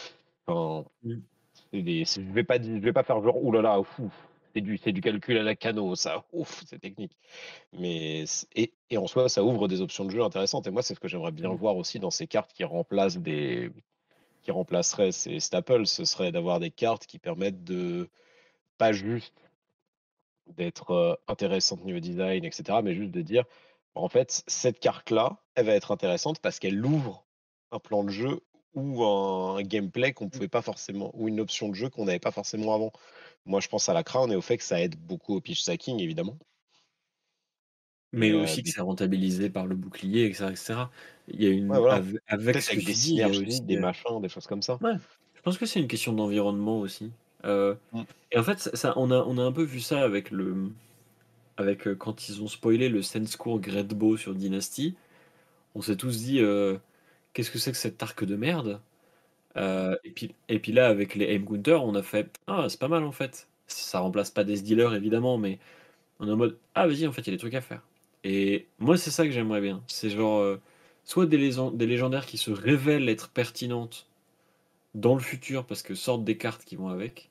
Enfin, Mm. c'est des- je vais pas, dire- je vais pas faire genre, oulala, ouf, c'est du, c'est du calcul à la cano, ça, ouf, c'est technique. Mais et, et en soi, ça ouvre des options de jeu intéressantes. Et moi, c'est ce que j'aimerais bien Mm. voir aussi dans ces cartes qui remplacent des, qui remplaceraient ces staples, ce serait d'avoir des cartes qui permettent de pas juste d'être euh, intéressante niveau design, etc. Mais juste de dire, en fait, cette carte-là, elle va être intéressante parce qu'elle ouvre un plan de jeu ou un gameplay qu'on pouvait pas forcément, ou une option de jeu qu'on n'avait pas forcément avant. Moi, je pense à la Crown et au fait que ça aide beaucoup au pitch stacking, évidemment. Mais Et euh, aussi que c'est rentabilisé par le bouclier, etc. etc. Il y a ouais, une, voilà. avec, ce que avec des synergies, des machins, des choses comme ça. Ouais, je pense que c'est une question d'environnement aussi. Euh, Mm. et en fait, ça, ça- on, a, on a un peu vu ça avec le. Avec euh, quand ils ont spoilé le Sense Core Greatbow sur Dynasty. On s'est tous dit qu'est-ce que c'est que cet arc de merde? Euh, et, puis, et puis là, avec les Aim Counter, on a fait Ah, c'est pas mal en fait. Ça remplace pas des dealers évidemment, mais on est en mode Ah, vas-y, en fait, il y a des trucs à faire. Et moi, c'est ça que j'aimerais bien. C'est genre euh, soit des, légen- des légendaires qui se révèlent être pertinentes dans le futur parce que sortent des cartes qui vont avec,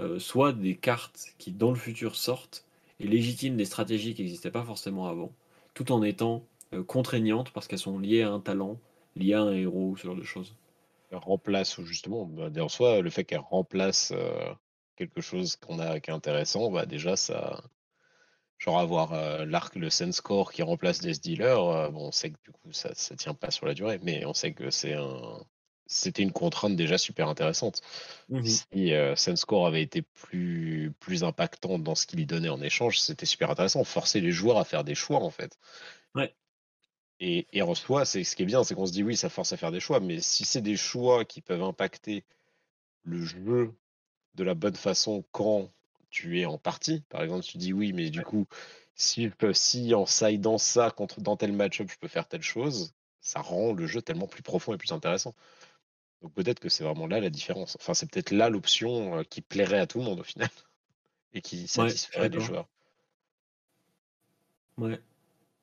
euh, soit des cartes qui dans le futur sortent et légitiment des stratégies qui n'existaient pas forcément avant, tout en étant contraignantes parce qu'elles sont liées à un talent, liées à un héros, ce genre de choses. Elle remplace, ou justement, bah, en soi, le fait qu'elle remplace euh, quelque chose qu'on a qui est intéressant, bah, déjà, ça. Genre avoir euh, l'arc, le sense core qui remplace des dealers, euh, bon, on sait que du coup ça ne tient pas sur la durée, mais on sait que c'est un, c'était une contrainte déjà super intéressante. Mhm. Si euh, sense core avait été plus, plus impactant dans ce qu'il y donnait en échange, c'était super intéressant. Forcer les joueurs à faire des choix en fait. Ouais. Et, et en soi, c'est ce qui est bien, c'est qu'on se dit oui, ça force à faire des choix, mais si c'est des choix qui peuvent impacter le jeu de la bonne façon quand tu es en partie. Par exemple, tu dis oui, mais du coup, si, si en sidant ça contre dans tel match-up, je peux faire telle chose, ça rend le jeu tellement plus profond et plus intéressant. Donc peut-être que c'est vraiment là la différence. Enfin, c'est peut-être là l'option euh, qui plairait à tout le monde au final. et qui Ouais, satisferait les joueurs. Ouais,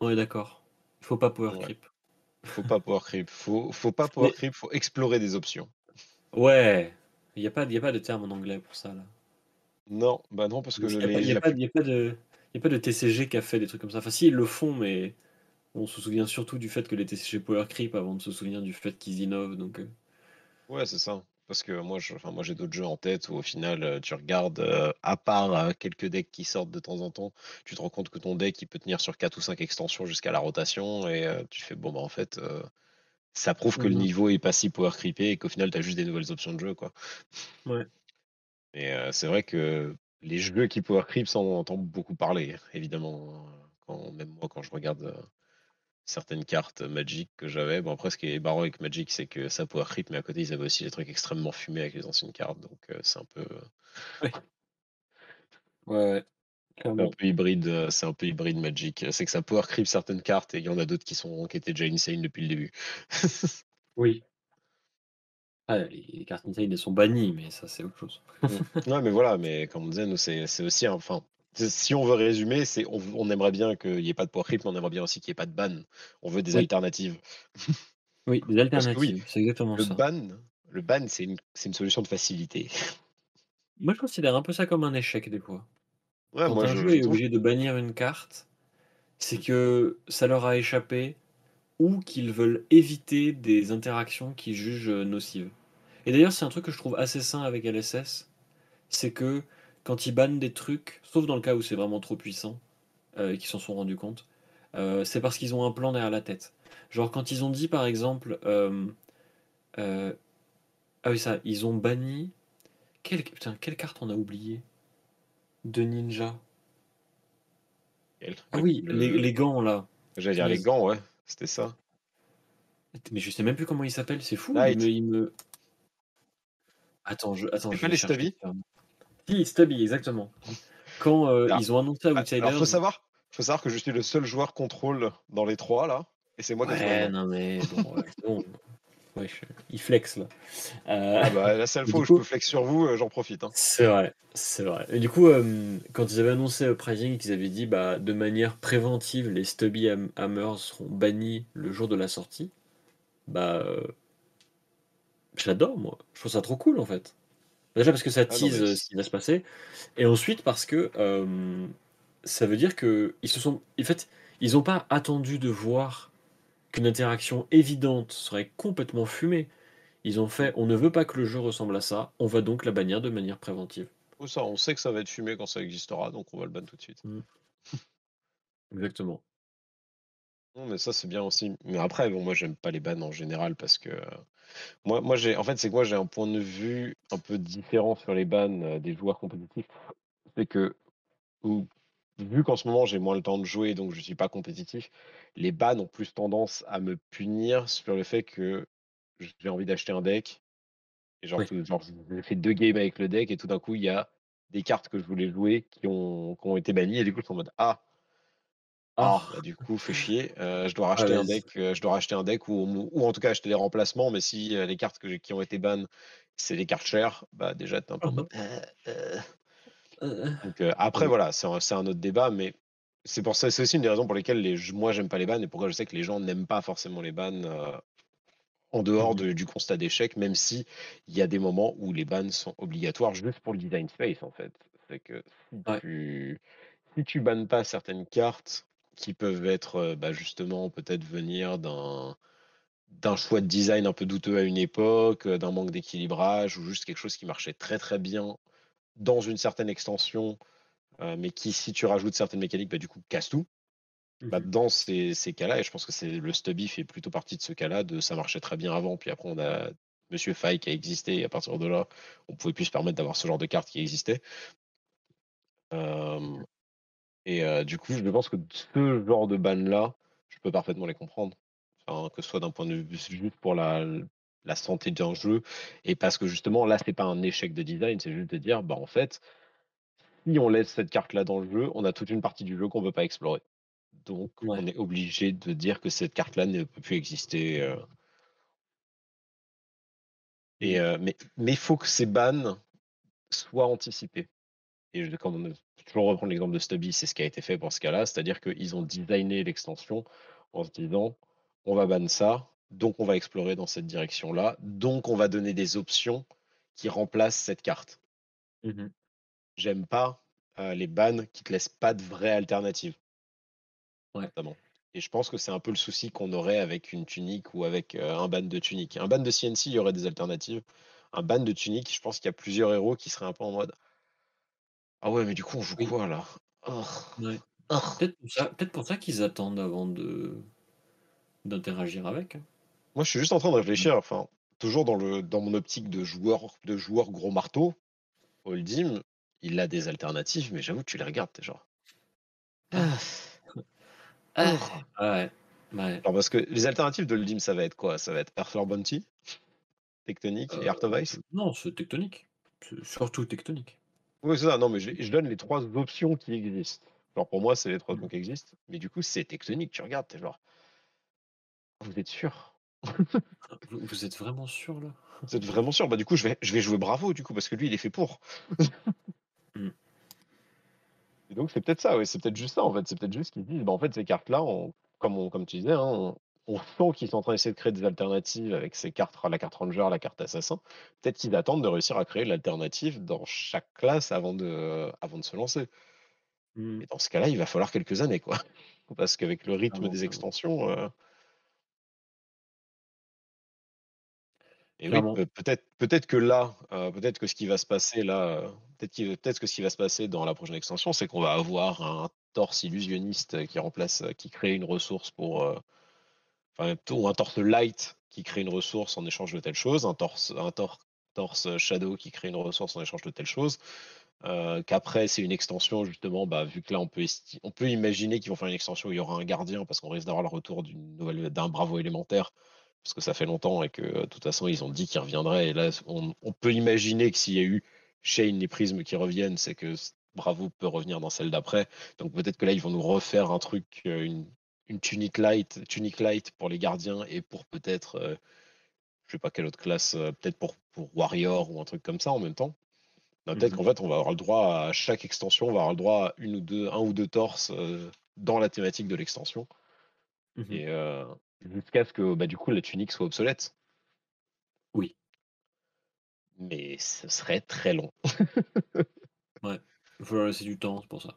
ouais, d'accord. Il faut pas power Ouais. creep. Faut pas power creep, faut faut pas power Mais creep, faut explorer des options. ouais, il y a pas il y a pas de terme en anglais pour ça là. Non, bah non, parce que Il y a pas il a de il y a pas de TCG qui a fait des trucs comme ça. Enfin si, ils le font, mais on se souvient surtout du fait que les TCG power creep avant de se souvenir du fait qu'ils innovent donc heu, ouais, c'est ça. Parce que moi, je enfin, moi, j'ai d'autres jeux en tête où au final, heu, tu regardes, heu, à part, heu, quelques decks qui sortent de temps en temps, tu te rends compte que ton deck, il peut tenir sur 4 ou 5 extensions jusqu'à la rotation et tu fais: «Bon, bah, en fait, ça prouve que le mmh niveau est pas si power creepé et qu'au final, tu as juste des nouvelles options de jeu, quoi». Ouais. Et c'est vrai que les jeux qui power creep, ça, on en entend beaucoup parler, évidemment, hein, quand même moi, quand je regarde, certaines cartes Magic que j'avais. Bon, après, ce qui est marrant avec Magic, c'est que ça power creep, mais à côté, ils avaient aussi des trucs extrêmement fumés avec les anciennes cartes, donc heu, c'est un peu, Ouais. Ouais, ouais, c'est un peu hybride, heu, c'est un peu hybride Magic. C'est que ça power creep certaines cartes et il y en a d'autres qui sont qui étaient déjà insane depuis le début. Oui. Ah les les cartes insane elles sont bannies, mais ça c'est autre chose. Mmh. Ouais, mais voilà, mais comme on disait, nous, c'est aussi un enfin, si on veut résumer, c'est on aimerait bien qu'il y ait pas de power creep, mais on aimerait bien aussi qu'il y ait pas de ban. On veut des Oui, alternatives. oui, des oui, alternatives, c'est exactement le ça. ban le ban, c'est une solution de facilité. Moi je considère un peu ça comme un échec des fois. Ouais, Quand moi, un je jeu je est trouve obligé de bannir une carte, c'est mmh, que ça leur a échappé ou qu'ils veulent éviter des interactions qu'ils jugent, heu, nocives. Et d'ailleurs, c'est un truc que je trouve assez sain avec LSS, c'est que quand ils bannent des trucs, sauf dans le cas où c'est vraiment trop puissant, heu, et qu'ils s'en sont rendus compte, heu, c'est parce qu'ils ont un plan derrière la tête. Genre quand ils ont dit par exemple, heu ah oui ça, ils ont banni quelle putain, quelle carte on a oublié De ninja? Ah oui, les le les gants là, j'allais dire les gants, ouais, c'était ça. Mais je sais même plus comment il s'appelle, c'est fou, il me Light, il me attends, je attends, je vais les chercher Si, Stubby, exactement. Quand, Alors ils ont annoncé a alors faut savoir faut savoir que je suis le seul joueur contrôle dans les 3 là et c'est moi qui ai tout ouais, non mais bon, ouais, il flex là. Heu, Ah bah, la seule fois où je peux flex sur vous, heu, j'en profite, hein. c'est vrai, c'est vrai. Et du coup, quand ils avaient annoncé Uprising, qu'ils avaient dit: «Bah, de manière préventive, les Stubby Ham Hammers seront bannis le jour de la sortie», bah, j'adore moi. Je trouve ça trop cool en fait. Déjà parce que ça Ah non, tease, mais heu, ce qui va se passer et ensuite parce que, hem, ça veut dire qu'ils se sont en fait, ils ont pas attendu de voir qu'une interaction évidente serait complètement fumée. Ils ont fait: «On ne veut pas que le jeu ressemble à ça, on va donc la bannir de manière préventive». Oh ça, on sait que ça va être fumé quand ça existera, donc on va le ban tout de suite. Mmh, exactement. Non, mais ça, c'est bien aussi. Mais après, bon, moi, j'aime pas les bans en général parce que, heu, moi moi, j'ai en fait, c'est que moi, j'ai un point de vue un peu différent sur les bans, heu, des joueurs compétitifs. C'est que, ou vu qu'en ce moment, j'ai moins le temps de jouer, donc je suis pas compétitif, les bans ont plus tendance à me punir sur le fait que j'ai envie d'acheter un deck et genre Oui. tout genre, j'ai fait 2 games avec le deck et tout d'un coup, il y a des cartes que je voulais jouer qui ont qui ont été bannies et du coup, je suis en mode: «Ah, ah, bah, Ah! du coup, fait chier, heu, je dois Ah racheter un deck, je dois racheter un deck ou ou en tout cas acheter des remplacements». Mais si, heu, les cartes que j'ai qui ont été ban, c'est des cartes chères, bah, déjà, tu es un peu Donc après oui. voilà, c'est un c'est un autre débat, mais c'est pour ça c'est aussi une des raisons pour lesquelles les j moi, j'aime pas les bans et pourquoi je sais que les gens n'aiment pas forcément les bans, heu, en dehors Mmh de du constat d'échec, même si il y a des moments où les bans sont obligatoires juste pour le design space, en fait. C'est que si Ouais. tu si tu bannes pas certaines cartes qui peuvent être, bah, justement peut-être venir d'un d'un choix de design un peu douteux à une époque, d'un manque d'équilibrage ou juste quelque chose qui marchait très, très bien dans une certaine extension, mais qui, si tu rajoutes certaines mécaniques, bah, du coup, casse tout. Mmh Bah, mh. dans ces ces cas-là et je pense que c'est le Stubby fait plutôt partie de ce cas-là, de ça marchait très bien avant, puis après on a Monsieur Faye qui a existé et à partir de là, on pouvait plus se permettre d'avoir ce genre de carte qui existait. Mmh. Et heu, du coup, je pense que ce genre de ban-là, je peux parfaitement les comprendre. Enfin, que ce soit d'un point de vue juste pour la la santé d'un jeu et parce que justement là, c'est pas un échec de design, c'est juste de dire: «Bah, en fait, si on laisse cette carte-là dans le jeu, on a toute une partie du jeu qu'on veut pas explorer». Donc Ouais. on est obligé de dire que cette carte-là ne peut plus exister, heu et Mmh. mais mais il faut que ces bans soient anticipés. Et je on ne toujours reprendre l'exemple de Stubby, c'est ce qui a été fait pour ce cas-là, c'est-à-dire qu'ils ont designé l'extension en se disant: «On va ban ça, donc on va explorer dans cette direction-là, donc on va donner des options qui remplacent cette carte». Mmh J'aime pas, heu, les bans qui te laissent pas de vraie alternative. Ouais. Notamment. Et je pense que c'est un peu le souci qu'on aurait avec une tunique ou avec, heu, un ban de tunique. Un ban de CNC, il y aurait des alternatives. Un ban de tunique, je pense qu'il y a plusieurs héros qui seraient un peu en mode: «Ah ouais, mais du coup, on joue Oui, quoi là? Ouais. urgh». Peut-être pour ça peut-être pour ça qu'ils attendent avant de d'interagir avec, hein. Moi, je suis juste en train de réfléchir, enfin, toujours dans le dans mon optique de joueur de joueur gros marteau, Holdim, il a des alternatives, mais j'avoue, tu les regardes, tu es genre: Ah! Ah! urgh». Ouais, ouais. Alors parce que les alternatives de Holdim, ça va être quoi? Ça va être Earthflower Bounty, Tectonic et Art of Ice? non, c'est tectonique. C'est surtout tectonique. Oui, c'est ça, non, mais je je donne les 3 options qui existent. Genre pour moi, c'est les 3 options qui existent, mais du coup, c'est Tectonic, tu regardes, tu es genre: «Vous êtes sûr? Vous vous êtes vraiment sûr là? Vous êtes vraiment sûr?» bah, du coup, je vais je vais jouer Bravo, du coup, parce que lui, il est fait pour. Mmh. Et donc c'est peut-être ça, ouais, c'est peut-être juste ça, en fait. C'est peut-être juste qu'ils se disent: «Bah, en fait, ces cartes-là, on» comme on comme tu disais, hein, on on sent qu'ils sont en train d'essayer de créer des alternatives avec ces cartes, la carte Ranger, la carte Assassin. Peut-être qu'ils attendent de réussir à créer l'alternative dans chaque classe avant de avant de se lancer. Et dans ce cas-là, il va falloir quelques années, quoi. Parce qu'avec le rythme des extensions, heu et oui, Clairement. peut peut-être peut-être que là, heu, peut-être que ce qui va se passer là, heu, peut-être que ce qui va se passer dans la prochaine extension, c'est qu'on va avoir un torse illusionniste qui remplace, qui crée une ressource pour, plutôt un torse light qui crée une ressource en échange de telle chose, un torse un tor torse shadow qui crée une ressource en échange de telle chose, heu, qu'après c'est une extension justement, bah, vu que là on peut on peut imaginer qu'ils vont faire une extension où il y aura un gardien parce qu'on risque d'avoir le retour d'un Bravo élémentaire. Parce que ça fait longtemps et que, de toute façon, ils ont dit qu'ils reviendraient et là, on on peut imaginer que s'il y a eu Shane et Prism qui reviennent, c'est que Bravo peut revenir dans celle d'après. Donc peut-être que là, ils vont nous refaire un truc, heu, une une tunique light tunique light pour les gardiens et pour peut-être, heu, je sais pas quelle autre classe, heu, peut-être pour pour Warrior ou un truc comme ça en même temps. Bah, Mmh peut-être qu'en fait, on va avoir le droit à chaque extension, on va avoir le droit à 1 ou 2 1 ou 2 torses, heu, dans la thématique de l'extension Mmh mh. et heu, jusqu'à ce que, bah, du coup, la tunique soit obsolète. Oui, Mais ce serait très long. ouais. Il faut laisser du temps, c'est pour ça.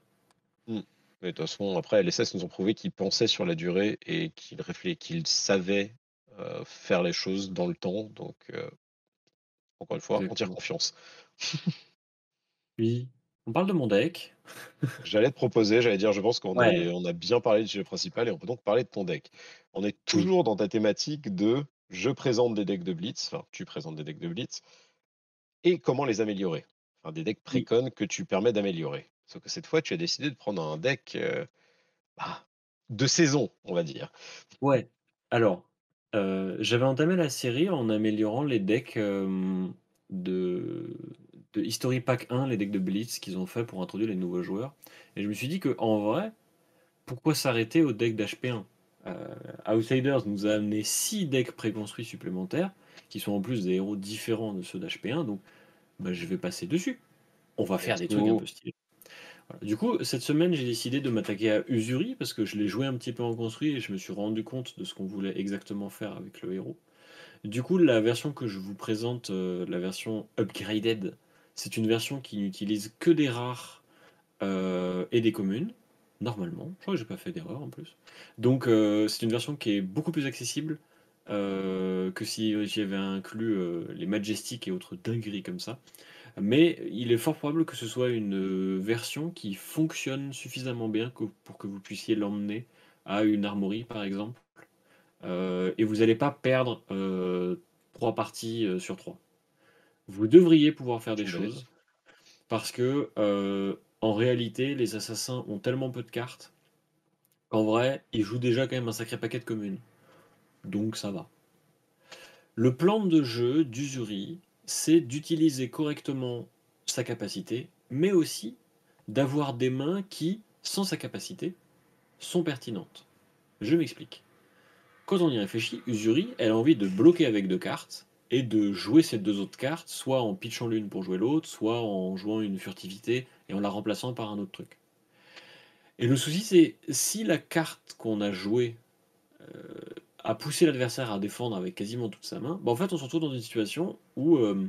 Mmh. Mais de toute façon, après, les LSS nous ont prouvé qu'ils pensaient sur la durée et qu'ils qu'ils savaient, heu, faire les choses dans le temps. Donc, heu, encore une fois, entière Exactement. confiance. Oui. On parle de mon deck. J'allais te proposer, j'allais dire, je pense qu'on Ouais. on a bien parlé du sujet principal et on peut donc parler de ton deck. On est Oui. toujours dans ta thématique de: je présente des decks de blitz, enfin, tu présentes des decks de blitz et comment les améliorer. Enfin, des decks Oui. précon que tu permets d'améliorer. Sauf que cette fois, tu as décidé de prendre un deck, bah, de saison, on va dire. Ouais. Alors, j'avais entamé la série en améliorant les decks, de de History Pack 1, les decks de Blitz qu'ils ont fait pour introduire les nouveaux joueurs et je me suis dit qu'en vrai, pourquoi s'arrêter au deck d'HP1? Heu, Outsiders nous a amené 6 decks préconstruits supplémentaires, qui sont en plus des héros différents de ceux d'HP1, donc bah, je vais passer dessus. On va faire des trucs un peu stylés. Du coup, cette semaine, j'ai décidé de m'attaquer à Usuri parce que je l'ai joué un petit peu en construit et je me suis rendu compte de ce qu'on voulait exactement faire avec le héros. Du coup, la version que je vous présente, euh, la version upgraded, c'est une version qui n'utilise que des rares euh, et des communes, normalement. Je crois que j'ai pas fait d'erreur en plus. Donc, euh, c'est une version qui est beaucoup plus accessible que si j'avais inclus les Majestics et autres dingueries comme ça. Mais il est fort probable que ce soit une euh, version qui fonctionne suffisamment bien que- pour que vous puissiez l'emmener à une armory, par exemple. Euh, et vous n'allez pas perdre euh, trois parties euh, sur trois. Vous devriez pouvoir faire des choses parce que euh, en réalité, les assassins ont tellement peu de cartes qu'en vrai, ils jouent déjà quand même un sacré paquet de communes. Donc ça va. Le plan de jeu d'Usuri, c'est d'utiliser correctement sa capacité, mais aussi d'avoir des mains qui, sans sa capacité, sont pertinentes. Je m'explique. Quand on y réfléchit, Usuri, elle a envie de bloquer avec deux cartes et de jouer ces deux autres cartes, soit en pitchant l'une pour jouer l'autre, soit en jouant une furtivité et en la remplaçant par un autre truc. Et le souci, c'est si la carte qu'on a jouée euh, a poussé l'adversaire à défendre avec quasiment toute sa main, bah en fait, on se retrouve dans une situation où euh,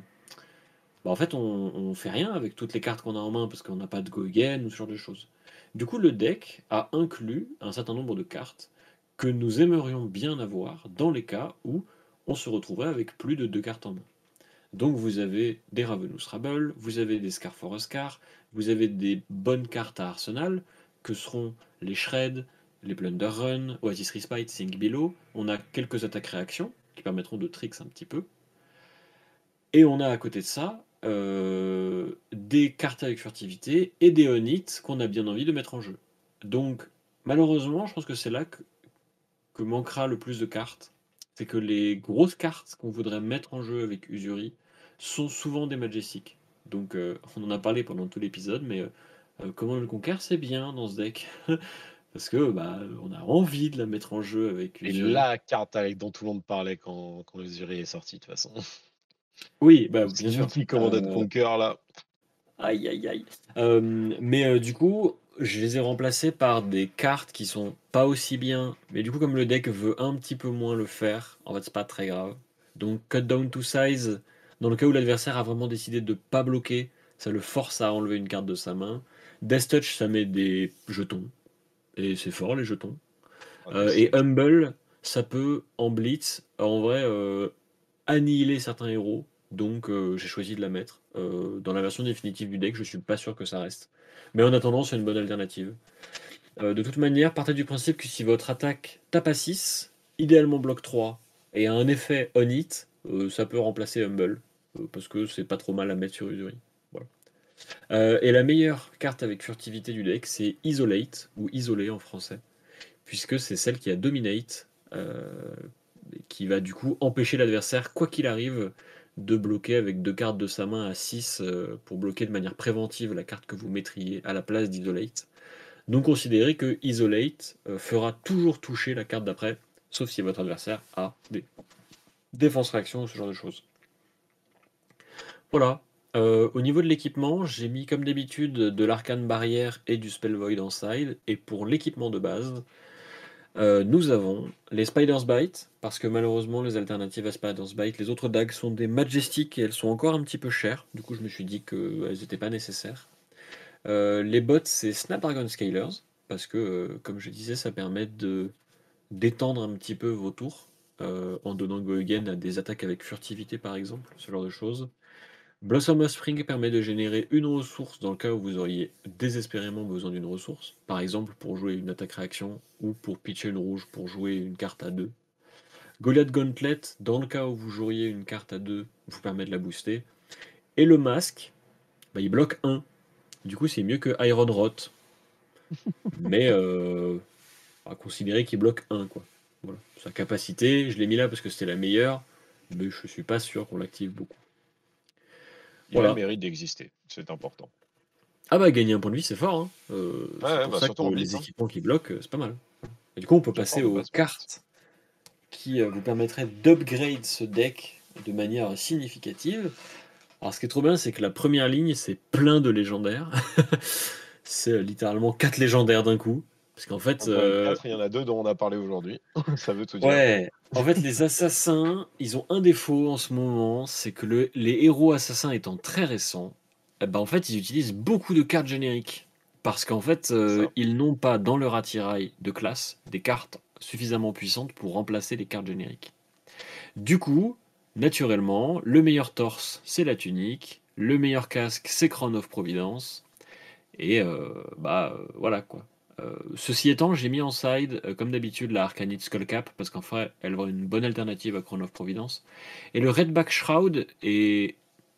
bah on, on fait rien avec toutes les cartes qu'on a en main parce qu'on n'a pas de go ou ce genre de choses. Du coup, le deck a inclus un certain nombre de cartes que nous aimerions bien avoir dans les cas où on se retrouverait avec plus de deux cartes en main. Donc vous avez des Ravenous Rabble, vous avez des Scar vous avez des bonnes cartes à Arsenal, que seront les Shred, les Plunder Run, Oasis Respite, Think Below. On a quelques attaques réactions qui permettront de tricks un petit peu. Et on a à côté de ça euh, des cartes avec furtivité et des on qu'on a bien envie de mettre en jeu. Donc, malheureusement, je pense que c'est là que, que, manquera le plus de cartes. C'est que les grosses cartes qu'on voudrait mettre en jeu avec Usuri sont souvent des Majestics. Donc, euh, on en a parlé pendant tout l'épisode, mais euh, comment le conquérir, c'est bien dans ce deck. Parce que bah, on a envie de la mettre en jeu avec. Et la carte avec dont tout le monde parlait quand, quand Usuri est sorti, de toute façon. Oui, bah, bien sûr. Qui commandait euh... Conquer là. Aïe aïe aïe. Euh, mais euh, du coup, je les ai remplacés par des cartes qui sont pas aussi bien. Mais du coup, comme le deck veut un petit peu moins le faire, en fait, c'est pas très grave. Donc, cut down to size, dans le cas où l'adversaire a vraiment décidé de pas bloquer, ça le force à enlever une carte de sa main. Death Touch, ça met des jetons. Et c'est fort, les jetons. Euh, et Humble, ça peut, en blitz, en vrai, annihiler certains héros, donc euh, j'ai choisi de la mettre. Euh, dans la version définitive du deck, je suis pas sûr que ça reste. Mais en attendant, c'est une bonne alternative. Euh, de toute manière, partez du principe que si votre attaque tape à 6, idéalement bloc 3, et a un effet on hit, ça peut remplacer Humble, parce que c'est pas trop mal à mettre sur Usuri. Voilà. et la meilleure carte avec furtivité du deck, c'est Isolate, ou Isolé en français, puisque c'est celle qui a Dominate, qui va du coup empêcher l'adversaire, quoi qu'il arrive, de bloquer avec deux cartes de sa main à 6 euh, pour bloquer de manière préventive la carte que vous mettriez à la place d'Isolate. Donc considérez que Isolate euh, fera toujours toucher la carte d'après, sauf si votre adversaire a des défense réaction ou ce genre de choses. Voilà. Euh, au niveau de l'équipement, j'ai mis comme d'habitude de l'arcane barrière et du spell void en side. Et pour l'équipement de base, euh, nous avons les Spider's Bite, parce que malheureusement les alternatives à Spider's Bite, les autres dagues sont des Majestic et elles sont encore un petit peu chères. Du coup, je me suis dit qu'elles n'étaient pas nécessaires. Euh, les bots, c'est Snapdragon Scalers, parce que, comme je disais, ça permet de d'étendre un petit peu vos tours, en donnant Go Again à des attaques avec furtivité par exemple, ce genre de choses. Blossom of Spring permet de générer une ressource dans le cas où vous auriez désespérément besoin d'une ressource, par exemple pour jouer une attaque réaction ou pour pitcher une rouge pour jouer une carte à 2. Goliath Gauntlet, dans le cas où vous joueriez une carte à 2, vous permet de la booster. Et le masque, bah, il bloque 1. Du coup, c'est mieux que Iron Rot. Mais euh, à considérer qu'il bloque 1. Quoi. Voilà. Sa capacité, je l'ai mis là parce que c'était la meilleure, mais je suis pas sûr qu'on l'active beaucoup. Il a le mérite d'exister, c'est important. Ah bah gagner un point de vie c'est fort. Hein. Euh, c'est pour bah, ça que les hein. équipements qui bloquent, c'est pas mal. Et du coup on peut passer aux cartes qui euh, vous permettraient d'upgrade ce deck de manière significative. Alors ce qui est trop bien c'est que la première ligne c'est plein de légendaires. c'est euh, littéralement 4 légendaires d'un coup. Parce qu'en fait. il y en a deux dont on a parlé aujourd'hui. ça veut tout dire. Ouais. En fait, les assassins, ils ont un défaut en ce moment, c'est que le, les héros assassins étant très récents, eh ben, en fait, ils utilisent beaucoup de cartes génériques. Parce qu'en fait, euh, ils n'ont pas dans leur attirail de classe des cartes suffisamment puissantes pour remplacer les cartes génériques. Du coup, naturellement, le meilleur torse, c'est la tunique, le meilleur casque, c'est Crown of Providence, et euh, bah euh, voilà quoi. Euh, ceci étant, j'ai mis en side, euh, comme d'habitude, la Arcanite Skullcap, parce qu'en fait, elle va une bonne alternative à Crown of Providence. Et le Redback Shroud est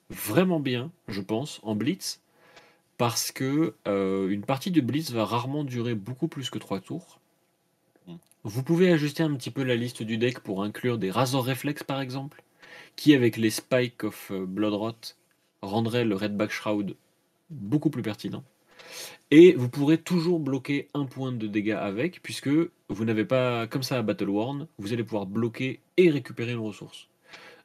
vraiment bien, je pense, en Blitz, parce que euh, une partie de Blitz va rarement durer beaucoup plus que 3 tours. Mm. Vous pouvez ajuster un petit peu la liste du deck pour inclure des Razor Reflex par exemple, qui avec les Spike of Bloodrot rendraient le Redback Shroud beaucoup plus pertinent. Et vous pourrez toujours bloquer un point de dégâts avec, puisque vous n'avez pas, comme ça à Battle Worn, vous allez pouvoir bloquer et récupérer une ressource.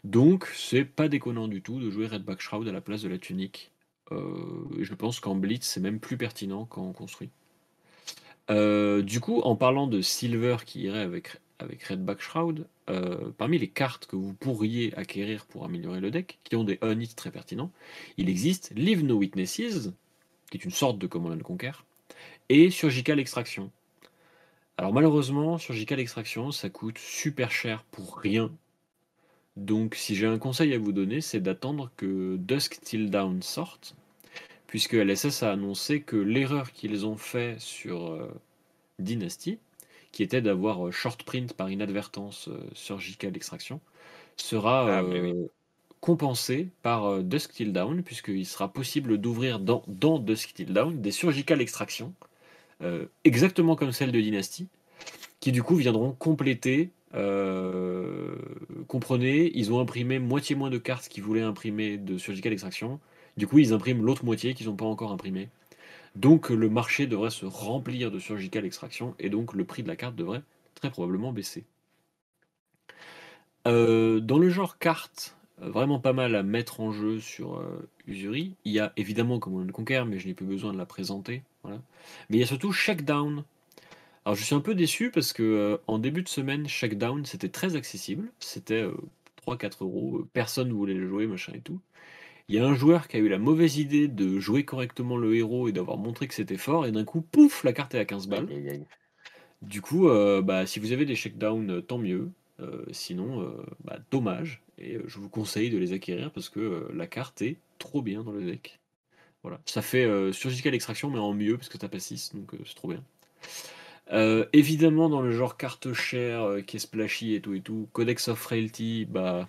Donc c'est pas déconnant du tout de jouer Redback Shroud à la place de la tunique. Euh, je pense qu'en Blitz, c'est même plus pertinent qu'en construit. Euh, du coup, en parlant de Silver qui irait avec, avec Redback Shroud, euh, parmi les cartes que vous pourriez acquérir pour améliorer le deck, qui ont des unhits très pertinents, il existe Leave No Witnesses, qui est une sorte de Command and Conquer, et Surgical Extraction. Alors malheureusement, Surgical Extraction, ça coûte super cher pour rien. Donc si j'ai un conseil à vous donner, c'est d'attendre que Dusk Till Down sorte, puisque LSS a annoncé que l'erreur qu'ils ont fait sur euh, Dynasty, qui était d'avoir euh, short print par inadvertance euh, Surgical Extraction, sera Ah, oui. Compensée par euh, Dusk Till Down, puisqu'il sera possible d'ouvrir dans, dans Dusk Till Down des Surgical Extraction, euh, exactement comme celle de Dynasty, qui du coup viendront compléter. euh, comprenez, ils ont imprimé moitié moins de cartes qu'ils voulaient imprimer de Surgical Extraction. Du coup, ils impriment l'autre moitié qu'ils n'ont pas encore imprimé. Donc le marché devrait se remplir de Surgical Extraction et donc le prix de la carte devrait très probablement baisser. Dans le genre carte, vraiment pas mal à mettre en jeu sur euh, Usuri, il y a évidemment Command and Conquer, mais je n'ai plus besoin de la présenter. Voilà. Mais il y a surtout Shakedown. Alors je suis un peu déçu parce que euh, en début de semaine, Shakedown c'était très accessible. C'était euh, 3-4 euros, euh, personne voulait le jouer, machin et tout. Il y a un joueur qui a eu la mauvaise idée de jouer correctement le héros et d'avoir montré que c'était fort, et d'un coup, pouf, la carte est à 15 balles. Aïe, aïe, aïe. Du coup, euh, bah, si vous avez des shakedowns, tant mieux. Euh, sinon, euh, bah, dommage. Et euh, je vous conseille de les acquérir parce que la carte est trop bien dans le deck. Voilà. Ça fait euh, Surgical Extraction, mais en mieux parce que t'as pas 6, donc euh, c'est trop bien. Euh, évidemment, dans le genre carte chère qui est splashy et tout et tout, Codex of Frailty, bah.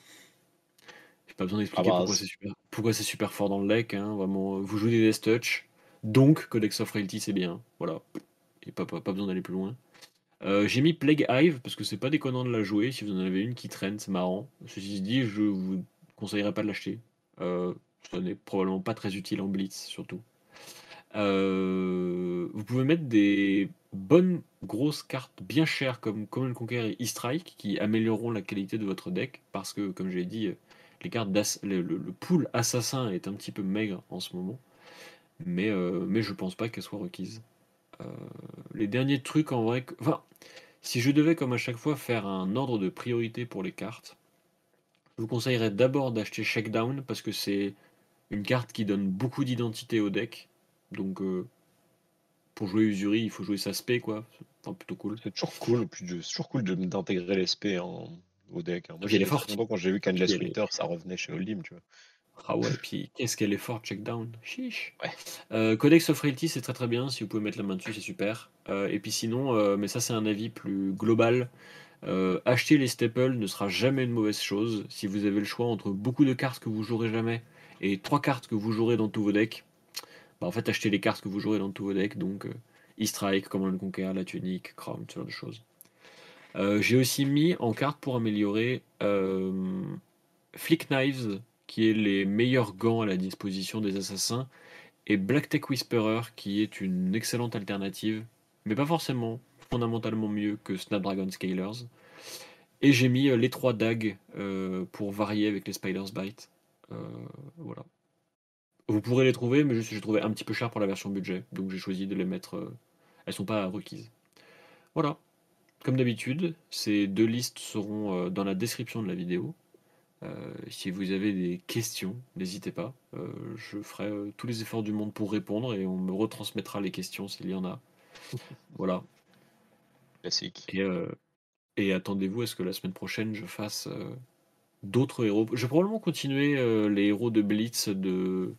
J'ai pas besoin d'expliquer Ah bah, pourquoi c'est- super, pourquoi super fort dans le deck. hein, vraiment, vous jouez des Death Touch, donc Codex of Frailty c'est bien. Voilà. Et pas, pas, pas besoin d'aller plus loin. Euh, j'ai mis Plague Hive parce que c'est pas déconnant de la jouer. Si vous en avez une qui traîne, c'est marrant. Ceci dit, je vous conseillerais pas de l'acheter. Euh, ça n'est probablement pas très utile en blitz, surtout. Euh, vous pouvez mettre des bonnes grosses cartes bien chères comme Common Conquer et E-Strike qui amélioreront la qualité de votre deck parce que, comme je l'ai dit, les cartes le, pool assassin est un petit peu maigre en ce moment. Mais, mais je pense pas qu'elle soit requise. Euh, les derniers trucs en vrai. que- Enfin, si je devais, comme à chaque fois, faire un ordre de priorité pour les cartes, je vous conseillerais d'abord d'acheter Shakedown parce que c'est une carte qui donne beaucoup d'identité au deck. Donc, euh, pour jouer Usuri, il faut jouer sa spé, quoi. Enfin, plutôt cool. C'est toujours cool, c'est toujours cool d'intégrer l'SP en- au deck. hein. Moi, Puis elle est j'étais très forte. content quand j'ai vu est- Winter, ça revenait chez Oldhim, tu vois. Ah ouais, puis qu'est-ce qu'elle est forte, Checkdown. Chiche. Ouais. Euh, Codex of Reality, c'est très très bien. Si vous pouvez mettre la main dessus, c'est super. Euh, et puis sinon, euh, mais ça, c'est un avis plus global. acheter les staples ne sera jamais une mauvaise chose. Si vous avez le choix entre beaucoup de cartes que vous jouerez jamais et trois cartes que vous jouerez dans tous vos decks, bah en fait, achetez les cartes que vous jouerez dans tous vos decks. Donc, E-Strike, Command Conquer, la tunique, Crown, ce genre de choses. J'ai aussi mis en carte pour améliorer Flick Knives, qui est les meilleurs gants à la disposition des assassins, et Black Tech Whisperer, qui est une excellente alternative, mais pas forcément fondamentalement mieux que Snapdragon Scalers. Et j'ai mis euh, les trois dagues euh, pour varier avec les Spider's Bite. Euh, voilà. Vous pourrez les trouver, mais juste j'ai trouvé un petit peu cher pour la version budget, donc j'ai choisi de les mettre. euh, elles sont pas requises. Voilà. Comme d'habitude, ces deux listes seront dans la description de la vidéo. Euh, si vous avez des questions, n'hésitez pas. Euh, je ferai euh, tous les efforts du monde pour répondre et on me retransmettra les questions s'il y en a. Voilà. Classique. Et, euh, et attendez-vous à ce que la semaine prochaine je fasse euh, d'autres héros. Je vais probablement continuer euh, les héros de Blitz de,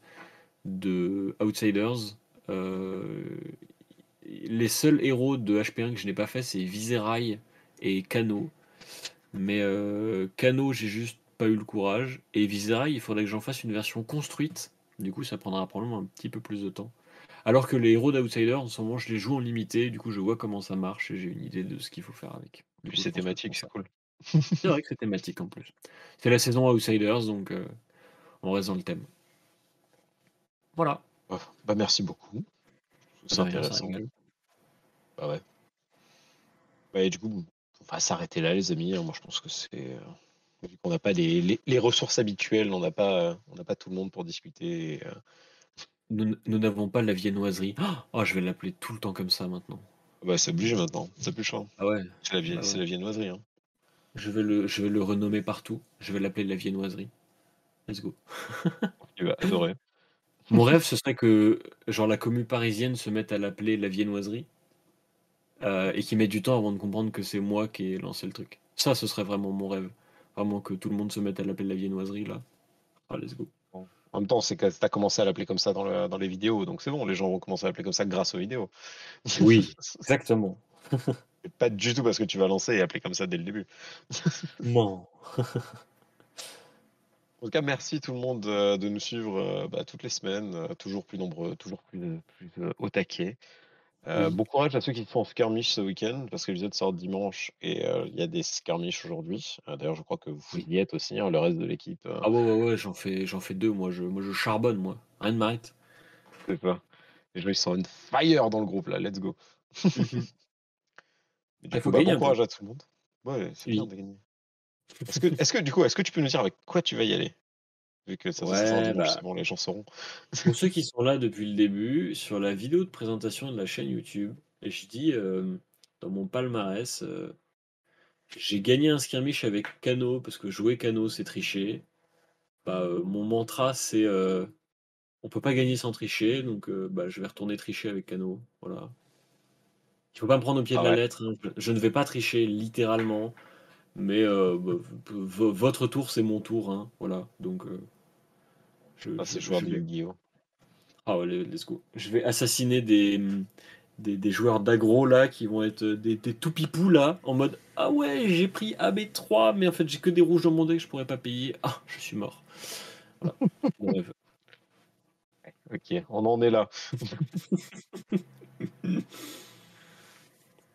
de Outsiders. Euh, les seuls héros de HP1 que je n'ai pas fait, c'est Viserai et Kano. Mais euh, Kano, j'ai juste pas eu le courage. Et Viserai, il faudrait que j'en fasse une version construite. Du coup, ça prendra probablement un petit peu plus de temps. Alors que les héros d'Outsiders, en ce moment, je les joue en limité. Du coup, je vois comment ça marche et j'ai une idée de ce qu'il faut faire avec. Du coup, c'est thématique, c'est cool. C'est vrai que c'est thématique en plus. C'est la saison Outsiders, donc euh, on reste dans le thème. Voilà. Bah, merci beaucoup. C'est intéressant. Bah ouais. Bah, et du coup, on va s'arrêter là, les amis. Moi, je pense que c'est euh, Vu qu'on n'a pas les, les- les ressources habituelles, on n'a pas, on n'a pas tout le monde pour discuter. euh, Nous n'avons pas la viennoiserie. Oh, je vais l'appeler tout le temps comme ça maintenant. bah, c'est obligé maintenant, c'est plus cher. Ah ouais. C'est la, vie- ouais. la viennoiserie. Hein. Je vais le, je vais le renommer partout. Je vais l'appeler la viennoiserie. Let's go. Tu vas adorer. Mon rêve, ce serait que genre la commune parisienne se mette à l'appeler la viennoiserie euh, et qu'il mette du temps avant de comprendre que c'est moi qui ai lancé le truc. Ça, ce serait vraiment mon rêve. Vraiment que tout le monde se mette à l'appeler la viennoiserie là. Ah, let's go. En même temps, c'est que tu as commencé à l'appeler comme ça dans, le- dans les vidéos, donc c'est bon, les gens vont commencer à l'appeler comme ça grâce aux vidéos. Oui. Exactement. Pas du tout parce que tu vas lancer et appeler comme ça dès le début. Non. En tout cas, merci tout le monde euh, de nous suivre euh, bah, toutes les semaines, euh, toujours plus nombreux, toujours plus, plus euh, au taquet. Euh, Oui. Bon courage à ceux qui sont en skirmish ce week-end, parce que l'épisode sort dimanche et euh, il y a des skirmish aujourd'hui. Euh, D'ailleurs, je crois que vous y êtes aussi, hein, le reste de l'équipe. euh, Ah ouais, ouais, ouais, j'en fais, j'en fais deux. Moi, je, moi, je charbonne, moi. Rien de m'arrête. c'est ça. Les gens, ils sont on fire dans le groupe, là, let's go. Il coup, faut bah, gagner bon courage à tout le monde. Ouais, c'est bien de gagner. Est-ce que, est-ce que, du coup, est-ce que tu peux nous dire avec quoi tu vas y aller? Vu que ça, Ouais, dimanche, bah, c'est bon, les gens sauront. pour ceux qui sont là depuis le début, sur la vidéo de présentation de la chaîne YouTube, je dis euh, dans mon palmarès, euh, j'ai gagné un skirmish avec Kano parce que jouer Kano c'est tricher. Bah, euh, mon mantra c'est euh, on peut pas gagner sans tricher, donc euh, bah, je vais retourner tricher avec Kano. Voilà. Il faut pas me prendre au pied Ah de la ouais. lettre. hein. Je, je ne vais pas tricher littéralement, mais euh, bah, v- v- votre tour c'est mon tour. hein. Voilà. Donc euh, je, Ah, je- c'est joueur je de vais- Yu-Gi-Oh! Ah ouais, let's go. Je vais assassiner des, des, des joueurs d'aggro là qui vont être des, des tout pipous là en mode Ah ouais, j'ai pris AB3, mais en fait j'ai que des rouges dans mon deck, je pourrais pas payer. Ah, je suis mort. Voilà. Ok, on en est là.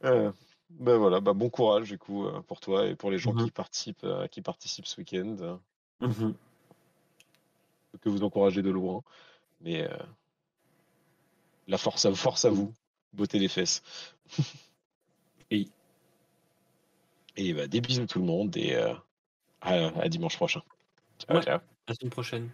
Euh, ben voilà, bah bon courage du coup euh, pour toi et pour les gens Mhm. qui participent, euh, qui participent ce week-end. euh, Mhm. Que vous encouragez de loin, mais euh, la force à force à vous, beauté des fesses. Oui. Et bah, des bisous tout le monde et euh, à, à dimanche prochain. Ciao, Ouais. ciao. À la semaine prochaine.